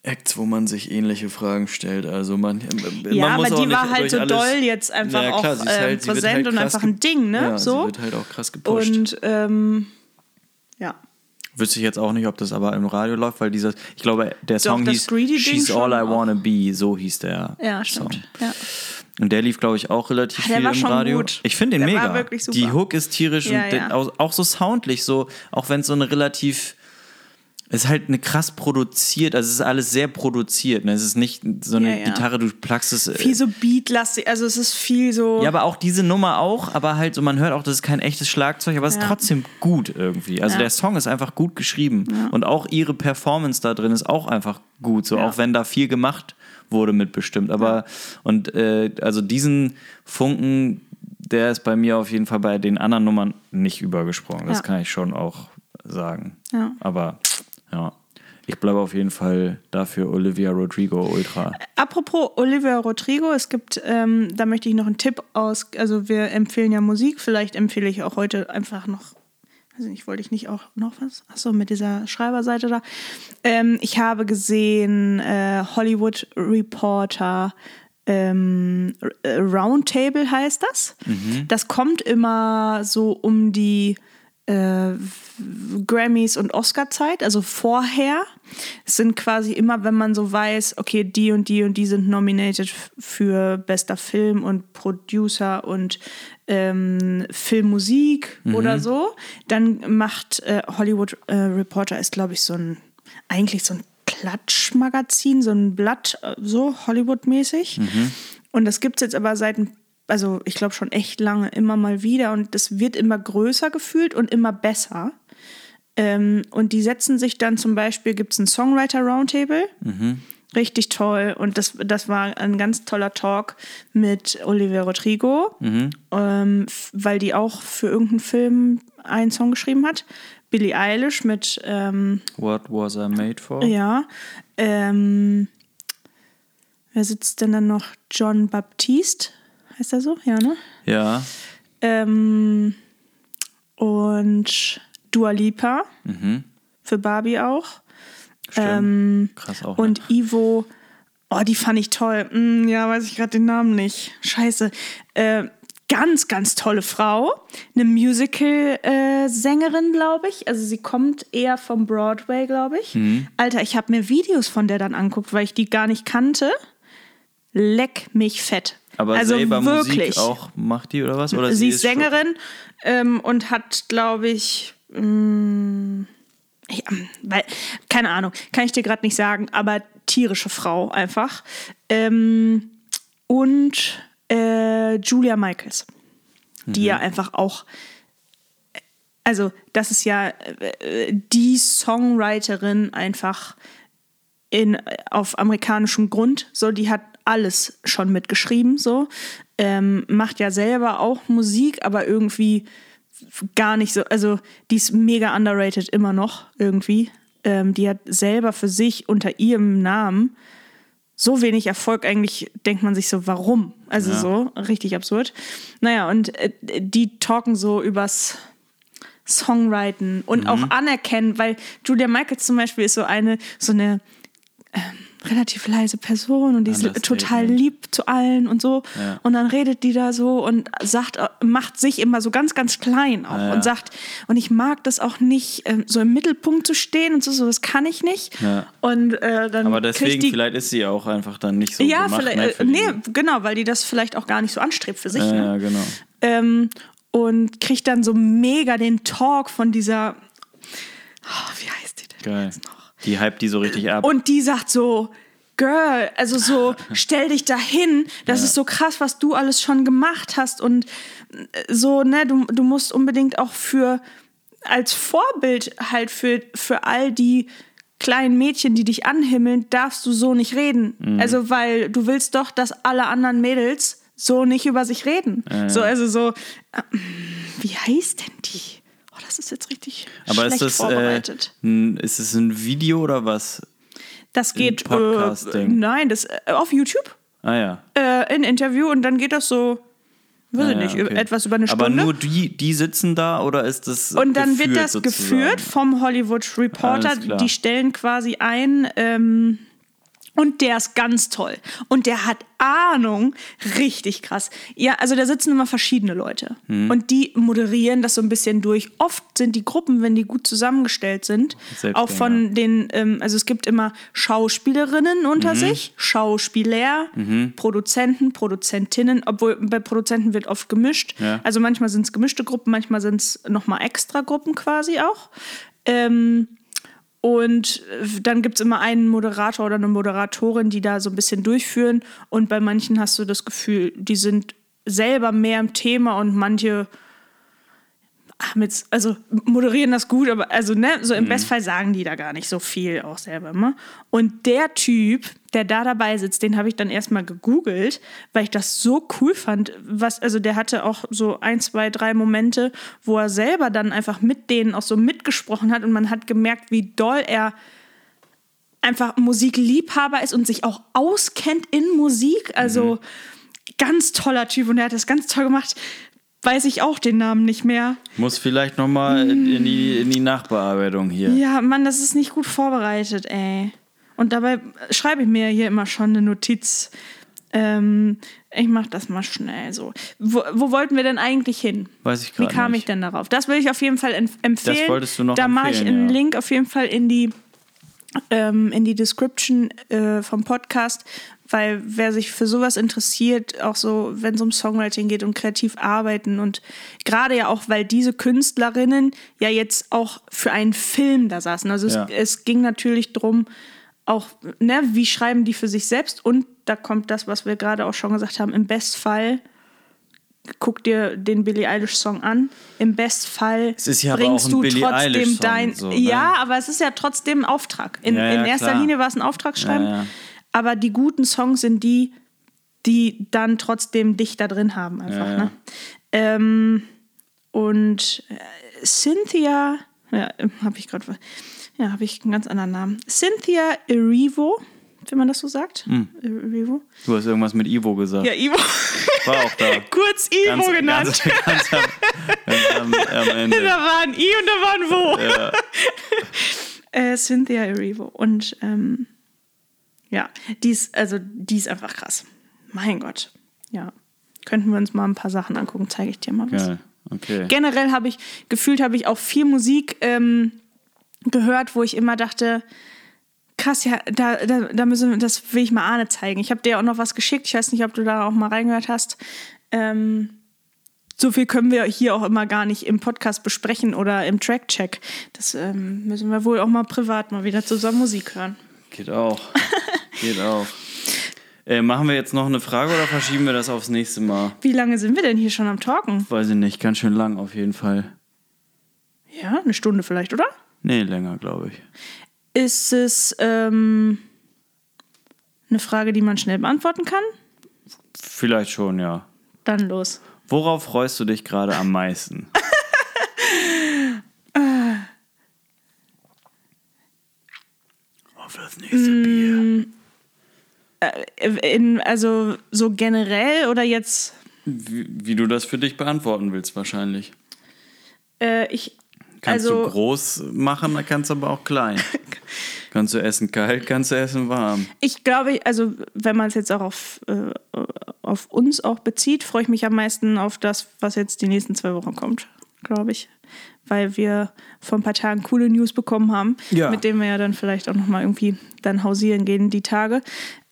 Acts, wo man sich ähnliche Fragen stellt. Also man, ja, man muss aber auch die war nicht halt so alles- doll jetzt einfach Ja, klar, auch ähm, halt- wird präsent halt und einfach ein Ding, ne? Ja, so. wird halt auch krass gepusht. und ähm, ja. Wüsste ich jetzt auch nicht, ob das aber im Radio läuft, weil dieser, ich glaube, der Song das hieß She's All I auch. Wanna Be, so hieß der Ja, Song. stimmt. Ja. Und der lief, glaube ich, auch relativ Der viel war im schon Radio. gut. Ich finde den Der mega. Die Hook ist tierisch Ja, und ja. auch, auch so soundlich, so, auch wenn es so eine relativ es ist halt eine krass produziert, also es ist alles sehr produziert. Ne? Es ist nicht so eine Ja, ja. Gitarre, du plagst es. äh, Viel so beatlastig, also es ist viel so. Ja, aber auch diese Nummer auch, aber halt so, man hört auch, das ist kein echtes Schlagzeug, aber es ist trotzdem gut irgendwie. Also der Song ist einfach gut geschrieben und auch ihre Performance da drin ist auch einfach gut, so auch wenn da viel gemacht wurde mit bestimmt. Aber und äh, also diesen Funken, der ist bei mir auf jeden Fall bei den anderen Nummern nicht übergesprungen. Das kann ich schon auch sagen. Ja. Aber ja, ich bleibe auf jeden Fall dafür Olivia Rodrigo Ultra. Apropos Olivia Rodrigo, es gibt, ähm, da möchte ich noch einen Tipp aus, also wir empfehlen ja Musik, vielleicht empfehle ich auch heute einfach noch, weiß nicht, wollte ich nicht auch noch was? Achso, mit dieser Schreiberseite da. Ähm, ich habe gesehen äh, Hollywood Reporter ähm, R- Roundtable heißt das. Das kommt immer so um die äh, Grammys und Oscar-Zeit, also vorher. Es sind quasi immer, wenn man so weiß, okay, die und die und die sind nominated für bester Film und Producer und ähm, Filmmusik oder so, dann macht äh, Hollywood äh, Reporter ist, glaube ich, so ein, eigentlich so ein Klatschmagazin, so ein Blatt, äh, so Hollywood-mäßig. Und das gibt es jetzt aber seit ein also ich glaube schon echt lange immer mal wieder und das wird immer größer gefühlt und immer besser. Ähm, und die setzen sich dann zum Beispiel, gibt es ein Songwriter Roundtable. Richtig toll. Und das, das war ein ganz toller Talk mit Olivia Rodrigo, ähm, f- weil die auch für irgendeinen Film einen Song geschrieben hat. Billie Eilish mit, ähm, What was I made for? ja, ähm, wer sitzt denn dann noch? John Baptiste, heißt er so? Ja, ne? Ja. Ähm, und Dua Lipa für Barbie auch. Stimmt. Ähm, Krass auch. und Ivo, oh, die fand ich toll. Hm, ja, weiß ich gerade den Namen nicht. Scheiße. Äh, ganz, ganz tolle Frau. Eine Musical-Sängerin, glaube ich. Also sie kommt eher vom Broadway, glaube ich. Mhm. Alter, ich habe mir Videos von der dann anguckt, weil ich die gar nicht kannte. Leck mich fett. Aber also selber wirklich. Musik auch macht die oder was? Oder sie ist schon- Sängerin ähm, und hat, glaube ich, mh, ja, weil, keine Ahnung, kann ich dir gerade nicht sagen, aber tierische Frau einfach. Ähm, und äh, Julia Michaels, die Mhm. ja einfach auch, also das ist ja äh, die Songwriterin einfach in, auf amerikanischem Grund. So, die hat alles schon mitgeschrieben, so. Ähm, macht ja selber auch Musik, aber irgendwie gar nicht so. Also, die ist mega underrated immer noch irgendwie. Ähm, die hat selber für sich unter ihrem Namen so wenig Erfolg, eigentlich denkt man sich so, warum? Also Ja. so, richtig absurd. Naja, und äh, die talken so übers Songwriten und Mhm. auch anerkennen, weil Julia Michaels zum Beispiel ist so eine, so eine ähm, relativ leise Person und die ist total lieb zu allen und so. Ja. Und dann redet die da so und sagt, äh, macht sich immer so ganz, ganz klein auch Ja, und sagt, und ich mag das auch nicht, ähm, so im Mittelpunkt zu stehen und so, so das kann ich nicht. Ja. Und äh, dann Aber deswegen, die vielleicht ist sie auch einfach dann nicht so ja, gemacht. vielleicht, ne, äh, nee, genau, weil die das vielleicht auch gar nicht so anstrebt für sich. Ja, ne? genau. ähm, und kriegt dann so mega den Talk von dieser, oh, wie heißt die denn Geil. jetzt noch? Die hypt die so richtig ab. Und die sagt so, Girl, also so, stell dich dahin, das Ja. ist so krass, was du alles schon gemacht hast und äh, so, ne, du, du musst unbedingt auch für, als Vorbild halt für, für all die kleinen Mädchen, die dich anhimmeln, darfst du so nicht reden. Mhm. Also, weil du willst doch, dass alle anderen Mädels so nicht über sich reden. So, also so, äh, wie heißt denn die? Das ist jetzt richtig Aber schlecht ist das, äh, vorbereitet. ein, ist es ein Video oder was? Das geht äh, Podcast-Ding. nein, das äh, auf YouTube Ah ja. äh, ein Interview und dann geht das so, weiß Ah, ich ja, nicht, okay. etwas über eine Stunde. Aber nur die, die sitzen da oder ist das und dann wird geführt das sozusagen? geführt vom Hollywood Reporter. Alles klar. Die stellen quasi ein. Ähm, und der ist ganz toll. Und der hat Ahnung. Richtig krass. Ja, also da sitzen immer verschiedene Leute. Mhm. Und die moderieren das so ein bisschen durch. Oft sind die Gruppen, wenn die gut zusammengestellt sind, Selbstgänger. auch von den, ähm, also es gibt immer Schauspielerinnen unter Mhm. sich, Schauspieler, Produzenten, Produzentinnen, obwohl bei Produzenten wird oft gemischt. Ja. Also manchmal sind es gemischte Gruppen, manchmal sind es nochmal extra Gruppen quasi auch. Ähm, Und äh, dann gibt es immer einen Moderator oder eine Moderatorin, die da so ein bisschen durchführen. Und bei manchen hast du das Gefühl, die sind selber mehr im Thema und manche jetzt, also moderieren das gut, aber also, ne, so im Bestfall sagen die da gar nicht so viel auch selber immer. Und der Typ, der da dabei sitzt, den habe ich dann erstmal gegoogelt, weil ich das so cool fand. Was, also der hatte auch so ein, zwei, drei Momente, wo er selber dann einfach mit denen auch so mitgesprochen hat und man hat gemerkt, wie doll er einfach Musikliebhaber ist und sich auch auskennt in Musik. Also ganz toller Typ und er hat das ganz toll gemacht. Weiß ich auch den Namen nicht mehr. Muss vielleicht nochmal in, die, in die Nachbearbeitung hier. Ja, Mann, das ist nicht gut vorbereitet, ey. Und dabei schreibe ich mir hier immer schon eine Notiz. Ähm, ich mach das mal schnell so. Wo, wo wollten wir denn eigentlich hin? Weiß ich Wie gerade kam nicht. ich denn darauf? Das will ich auf jeden Fall empf- empfehlen. Das wolltest du noch Da mache ich einen ja. Link auf jeden Fall in die, ähm, in die Description äh, vom Podcast, weil wer sich für sowas interessiert, auch so, wenn es um Songwriting geht und kreativ arbeiten und gerade ja auch, weil diese Künstlerinnen ja jetzt auch für einen Film da saßen. Also Ja. es, es ging natürlich drum, auch, ne, wie schreiben die für sich selbst und da kommt das, was wir gerade auch schon gesagt haben, im Bestfall guck dir den Billie Eilish Song an. Im Bestfall ja bringst du Billie trotzdem dein so, ne? Ja, aber es ist ja trotzdem ein Auftrag. In, Ja, ja, in erster klar. Linie war es ein Auftragsschreiben, aber die guten Songs sind die, die dann trotzdem dich da drin haben einfach, ne? Ähm, und äh, Cynthia, ja, habe ich gerade, ja, habe ich einen ganz anderen Namen. Cynthia Erivo, wenn man das so sagt. Hm. Du hast irgendwas mit Ivo gesagt. Ja, Ivo. War auch da. Kurz Ivo genannt. Ganz, ganz am, ganz am, am Ende. Da war ein I und da war ein Wo. Ja. Äh, Cynthia Erivo. Und ähm, ja, die ist, also, die ist einfach krass. Mein Gott. Ja. Könnten wir uns mal ein paar Sachen angucken, zeige ich dir mal was. Geil. Okay. Generell habe ich, gefühlt habe ich auch viel Musik ähm, gehört, wo ich immer dachte, krass, ja, da, da, da müssen wir, das will ich mal Arne zeigen. Ich habe dir auch noch was geschickt, ich weiß nicht, ob du da auch mal reingehört hast. Ähm, so viel können wir hier auch immer gar nicht im Podcast besprechen oder im Track-Check. Das ähm, müssen wir wohl auch mal privat mal wieder zusammen Musik hören. Geht auch. Geht auch. Äh, machen wir jetzt noch eine Frage oder verschieben wir das aufs nächste Mal? Wie lange sind wir denn hier schon am Talken? Weiß ich nicht, ganz schön lang auf jeden Fall. Ja, eine Stunde vielleicht, oder? Nee, länger, glaube ich. Ist es ähm, eine Frage, die man schnell beantworten kann? Vielleicht schon, ja. Dann los. Worauf freust du dich gerade am meisten? Auf das nächste Bier. In, also so generell oder jetzt? Wie, wie du das für dich beantworten willst, wahrscheinlich. Äh, ich, Kannst also, du groß machen, dann kannst du aber auch klein. kannst du essen kalt, kannst du essen warm. ich glaube, also wenn man es jetzt auch auf, äh, auf uns auch bezieht, freue ich mich am meisten auf das, was jetzt die nächsten zwei Wochen kommt, glaube ich. Weil wir vor ein paar Tagen coole News bekommen haben, Ja. mit denen wir ja dann vielleicht auch nochmal irgendwie dann hausieren gehen, die Tage.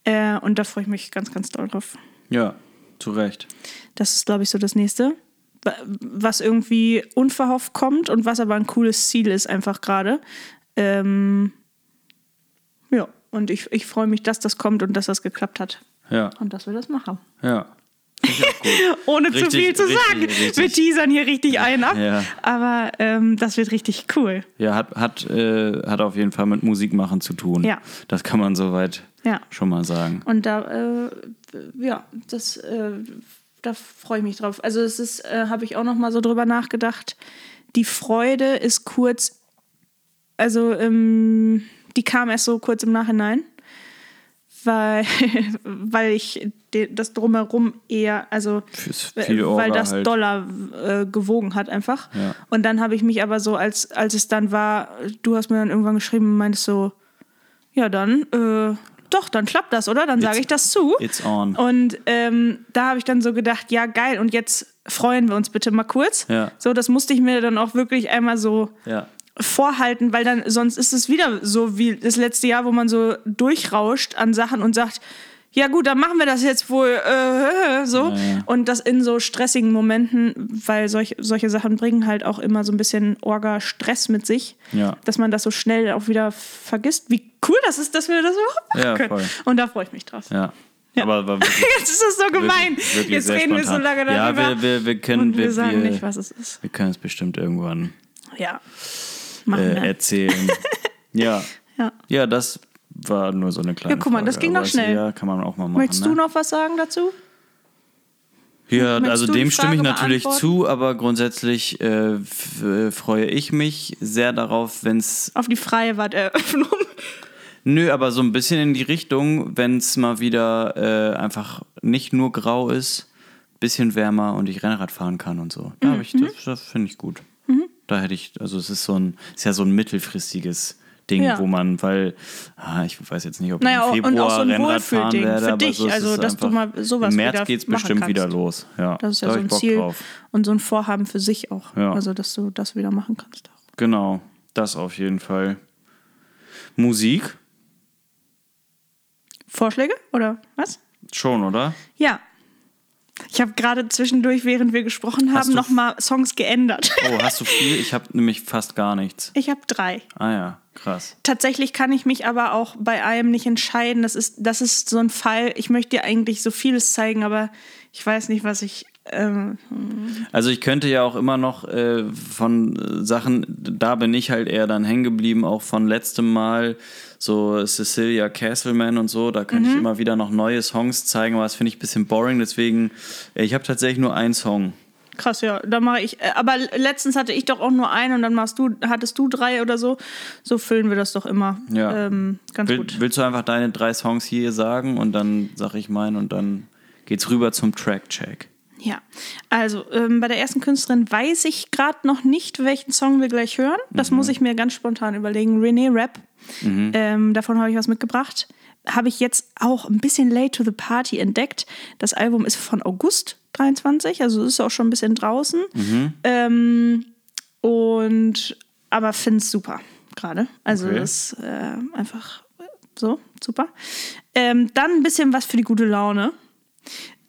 Äh, und da freue ich mich ganz, ganz doll drauf. Ja, zu Recht. Das ist, glaube ich, so das nächste. Wa- Was irgendwie unverhofft kommt und was aber ein cooles Ziel ist, einfach gerade. Ähm, ja, und ich, ich freue mich, dass das kommt und dass das geklappt hat. Ja, Und dass wir das machen. ja. Ohne zu Richtig, viel zu richtig, sagen. richtig. Wir teasern hier richtig ein ab. Ja. Aber ähm, das wird richtig cool. Ja, hat, hat, äh, hat auf jeden Fall mit Musikmachen zu tun. Ja. Das kann man soweit Ja. schon mal sagen. Und da, äh, ja, das, äh, da freue ich mich drauf. Also es ist, äh, habe ich auch noch mal so drüber nachgedacht. Die Freude ist kurz, also ähm, die kam erst so kurz im Nachhinein, weil, weil ich das drumherum eher, also Fürs weil das halt. Dollar äh, gewogen hat einfach. Ja. Und dann habe ich mich aber so, als, als es dann war, du hast mir dann irgendwann geschrieben und meintest so, ja dann, äh, doch, dann klappt das, oder? Dann sage ich das zu. It's on. Und ähm, da habe ich dann so gedacht, ja geil, und jetzt freuen wir uns bitte mal kurz. Ja. So, das musste ich mir dann auch wirklich einmal so Ja. vorhalten, weil dann sonst ist es wieder so wie das letzte Jahr, wo man so durchrauscht an Sachen und sagt, ja gut, dann machen wir das jetzt wohl äh, so. Ja, ja. Und das in so stressigen Momenten, weil solch, solche Sachen bringen halt auch immer so ein bisschen Orga-Stress mit sich, Ja. dass man das so schnell auch wieder vergisst. Wie cool das ist, dass wir das überhaupt machen Ja, können. voll. Und da freue ich mich drauf. Ja. Ja. Aber war wirklich, Jetzt ist das so gemein. wirklich, wirklich Jetzt reden wir so spontan. lange darüber. Ja, wir, wir, wir können, und wir, wir, sagen wir, nicht, was es ist. wir können es bestimmt irgendwann Ja. Äh, erzählen. ja. Ja. Ja, das war nur so eine kleine Ja, guck mal, das Frage, ging aber doch es- schnell. Ja, kann man auch mal machen. Möchtest ne? du noch was sagen dazu? Ja, Möchtest also dem stimme ich natürlich zu, aber grundsätzlich äh, äh, freue ich mich sehr darauf, wenn es. Auf die freie Warteröffnung. Nö, aber so ein bisschen in die Richtung, wenn es mal wieder äh, einfach nicht nur grau ist, bisschen wärmer und ich Rennrad fahren kann und so. Da habe ich, Mhm. das, das finde ich gut. Da hätte ich, also es ist so ein, ist ja so ein mittelfristiges Ding, Ja. wo man, weil, ah, ich weiß jetzt nicht, ob Naja, ich im und auch Februar so ein Rennrad fahren werde, für aber dich, so ist also, dass du mal sowas Im März geht es bestimmt kannst. wieder los. Ja, Das ist ja da so ein Ziel drauf. und so ein Vorhaben für sich auch. Ja. Also, dass du das wieder machen kannst. Genau, das auf jeden Fall. Musik? Vorschläge oder was? Schon, oder? Ja. Ich habe gerade zwischendurch, während wir gesprochen Hast haben, nochmal Songs geändert. Oh, hast du viel? Ich habe nämlich fast gar nichts. Ich habe drei. Ah ja, krass. Tatsächlich kann ich mich aber auch bei einem nicht entscheiden. Das ist, das ist so ein Fall. Ich möchte dir eigentlich so vieles zeigen, aber ich weiß nicht, was ich. Ähm, Also ich könnte ja auch immer noch äh, von Sachen, da bin ich halt eher dann hängen geblieben, auch von letztem Mal, so Cecilia Castleman und so, da kann ich immer wieder noch neue Songs zeigen, aber das finde ich ein bisschen boring, deswegen, äh, ich habe tatsächlich nur einen Song. krass, ja. Da mache ich. äh, Aber letztens hatte ich doch auch nur einen und dann machst du, hattest du drei oder so. So füllen wir das doch immer. Ja. Ähm, ganz Will, gut. willst du einfach deine drei Songs hier sagen und dann sag ich meinen und dann geht's rüber zum Track-Check. Ja, also ähm, bei der ersten Künstlerin weiß ich gerade noch nicht, welchen Song wir gleich hören. Das muss ich mir ganz spontan überlegen. René Rap, ähm, davon habe ich was mitgebracht. Habe ich jetzt auch ein bisschen late to the party entdeckt. Das Album ist von August 23, also ist auch schon ein bisschen draußen. Ähm, und aber finde es super gerade. Also Okay. ist äh, einfach so super. Ähm, dann ein bisschen was für die gute Laune.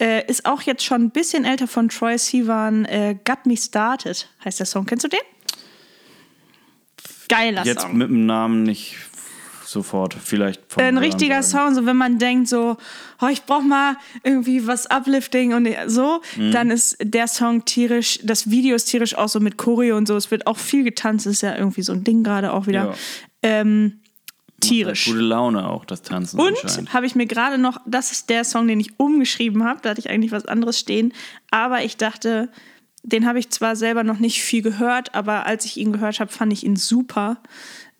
Äh, ist auch jetzt schon ein bisschen älter von Troy Sivan. Äh, Got Me Started heißt der Song. Kennst du den? Geiler Jetzt Song. mit dem Namen nicht sofort, vielleicht Ein richtiger. Sound, so wenn man denkt, so, oh, ich brauch mal irgendwie was Uplifting und so, Mhm. dann ist der Song tierisch, das Video ist tierisch auch so mit Choreo und so. Es wird auch viel getanzt, ist ja irgendwie so ein Ding gerade auch wieder. Ja. Ähm, tierisch. Gute Laune auch, das Tanzen. Und habe ich mir gerade noch, das ist der Song, den ich umgeschrieben habe, da hatte ich eigentlich was anderes stehen, aber ich dachte, den habe ich zwar selber noch nicht viel gehört, aber als ich ihn gehört habe, fand ich ihn super.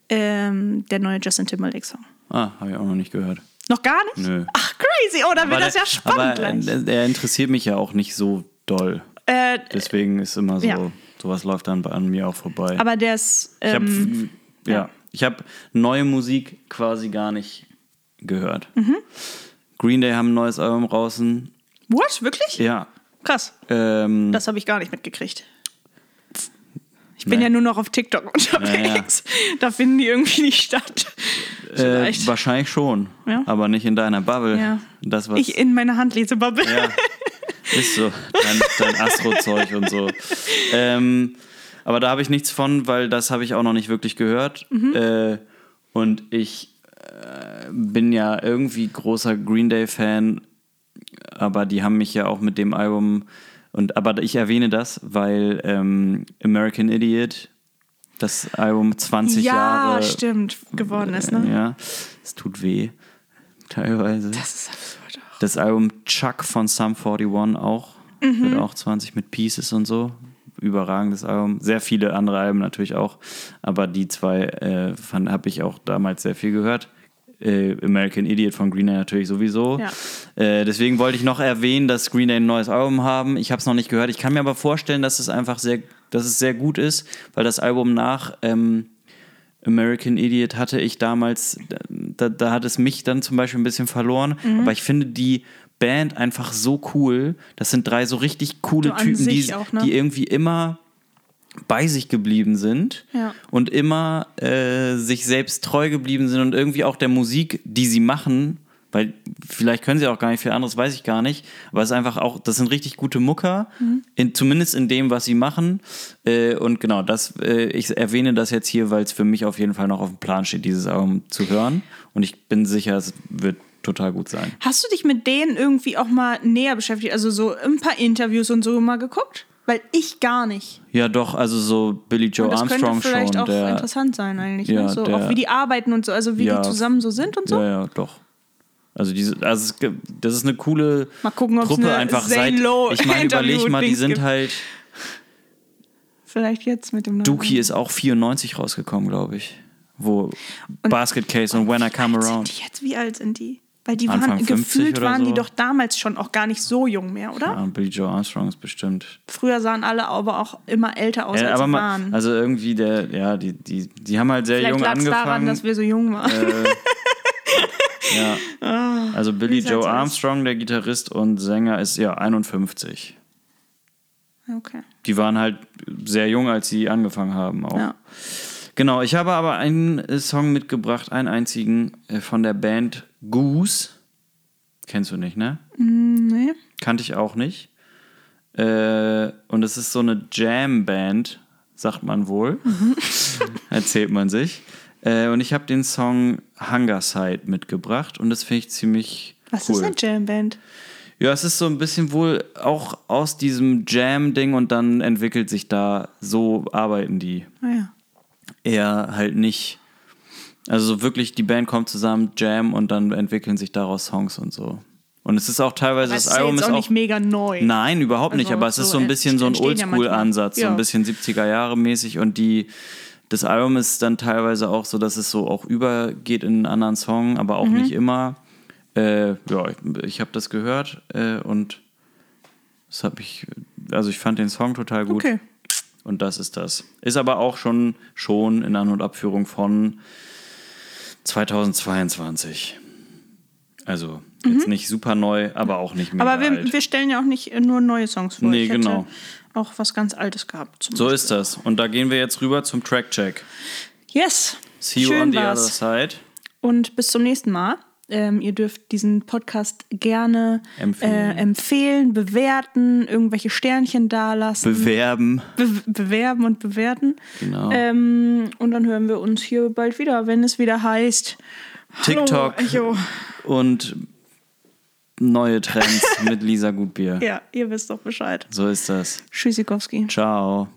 Ähm, der neue Justin Timberlake-Song. Ah, habe ich auch noch nicht gehört. Noch gar nicht? Nö. Ach, crazy. Oh, dann wird das der- ja spannend aber gleich. äh, er interessiert mich ja auch nicht so doll. Äh, Deswegen ist immer so, Ja. sowas läuft dann bei- an mir auch vorbei. aber der ist. ich habe Ähm, ja, ja. ich habe neue Musik quasi gar nicht gehört. Mhm. Green Day haben ein neues Album draußen. what? Wirklich? Ja. Krass. Ähm, Das habe ich gar nicht mitgekriegt. Ich bin Nee. ja nur noch auf TikTok unterwegs. Da finden die irgendwie nicht statt. äh, wahrscheinlich schon, Ja. aber nicht in deiner Bubble. Ja. Das was ich in meine Handlesebubble. Ja, ist so. Dein, dein Astro-Zeug und so. Ähm, aber da habe ich nichts von, weil das habe ich auch noch nicht wirklich gehört. Äh, und ich äh, bin ja irgendwie großer Green Day-Fan, aber die haben mich ja auch mit dem Album. Und, aber ich erwähne das, weil ähm, American Idiot, das Album 20 ja, Jahre. stimmt, geworden ist, ne? Ja, es tut weh, teilweise. Das ist absurd auch. Das Album Chuck von Sum 41 auch. Mhm. Wird auch 20 mit Pieces und so. Überragendes Album. Sehr viele andere Alben natürlich auch. Aber die zwei äh, habe ich auch damals sehr viel gehört. Äh, American Idiot von Green Day natürlich sowieso. Ja. Äh, deswegen wollte ich noch erwähnen, dass Green Day ein neues Album haben. Ich habe es noch nicht gehört. Ich kann mir aber vorstellen, dass es einfach sehr, dass es sehr gut ist, weil das Album nach ähm, American Idiot hatte ich damals, da, da hat es mich dann zum Beispiel ein bisschen verloren. Mhm. Aber ich finde die Band einfach so cool. Das sind drei so richtig coole an Typen, die, auch, ne? die irgendwie immer bei sich geblieben sind Ja. und immer äh, sich selbst treu geblieben sind und irgendwie auch der Musik, die sie machen, weil vielleicht können sie auch gar nicht viel anderes, weiß ich gar nicht. Aber es ist einfach auch, das sind richtig gute Mucker, in, zumindest in dem, was sie machen. Äh, und genau, das, äh, ich erwähne das jetzt hier, weil es für mich auf jeden Fall noch auf dem Plan steht, dieses Album zu hören. Und ich bin sicher, es wird total gut sein. Hast du dich mit denen irgendwie auch mal näher beschäftigt? Also so ein paar Interviews und so mal geguckt? Weil ich gar nicht. Ja, doch, also so Billy Joe Und das Armstrong könnte vielleicht schon. auch der, interessant sein eigentlich. Ja, ne? so, der- auch wie die arbeiten und so, also wie Ja. die zusammen so sind und so. Ja, ja, doch. Also diese, also es, das ist eine coole Mal gucken, Truppe eine einfach Zane seit. Ich meine, überleg mal, die sind gibt. halt. Vielleicht jetzt mit dem Dookie ist auch 94 rausgekommen, glaube ich. Wo Basket Case und When I Come Around. Sind die jetzt, wie alt sind die? Weil die Anfang waren 50 gefühlt waren die so. doch damals schon auch gar nicht so jung mehr, oder? Ja, Billy Joe Armstrong ist bestimmt. Früher sahen alle aber auch immer älter aus, Ja, als aber sie waren. also irgendwie der, ja, die, die, die haben halt sehr Vielleicht jung angefangen. daran, dass wir so jung waren. ja. Also Billy Joe halt. Armstrong, der Gitarrist und Sänger, ist ja 51. okay. Die waren halt sehr jung, als sie angefangen haben auch. Ja. Genau, ich habe aber einen äh, Song mitgebracht, einen einzigen äh, von der Band Goose. Kennst du nicht, ne? Nee. Kannte ich auch nicht. Äh, und es ist so eine Jam-Band, sagt man wohl. Erzählt man sich. Und ich habe den Song Hunger Side mitgebracht und das finde ich ziemlich Was cool. ist eine Jamband? Ja, es ist so ein bisschen wohl auch aus diesem Jam-Ding und dann entwickelt sich da, so arbeiten die. Ah ja. Eher halt nicht. Also so wirklich, die Band kommt zusammen, Jam und dann entwickeln sich daraus Songs und so. Und es ist auch teilweise, Das das, ist ja Album ist auch auch. nicht mega neu. Nein, überhaupt nicht, Also aber es ist so so ein bisschen so ein entstehen ja. Oldschool-Ansatz, so Ja. ein bisschen 70er Jahre mäßig und die. Das Album ist dann teilweise auch so, dass es so auch übergeht in einen anderen Song, aber Mhm. auch nicht immer. Äh, ja, ich, ich habe das gehört äh, und das habe ich, also ich fand den Song total gut. Okay. Und das ist das. Ist aber auch schon, schon in An- und Abführung von 2022. Also jetzt nicht super neu, aber auch nicht Mhm. Aber wir, alt. wir stellen ja auch nicht nur neue Songs vor. Nee, ich genau. auch was ganz Altes gehabt. So ist das. Und da gehen wir jetzt rüber zum Track-Check. Yes. See you Schön on the war's. other side. Und bis zum nächsten Mal. Ähm, ihr dürft diesen Podcast gerne Empfehlen. Äh, empfehlen, bewerten, irgendwelche Sternchen dalassen, Bewerben. be bewerben und bewerten. Genau. Ähm, und dann hören wir uns hier bald wieder, wenn es wieder heißt TikTok Hallo, und neue Trends mit Lisa Gutbier. Ja, ihr wisst doch Bescheid. So ist das. Tschüssikowski. Ciao.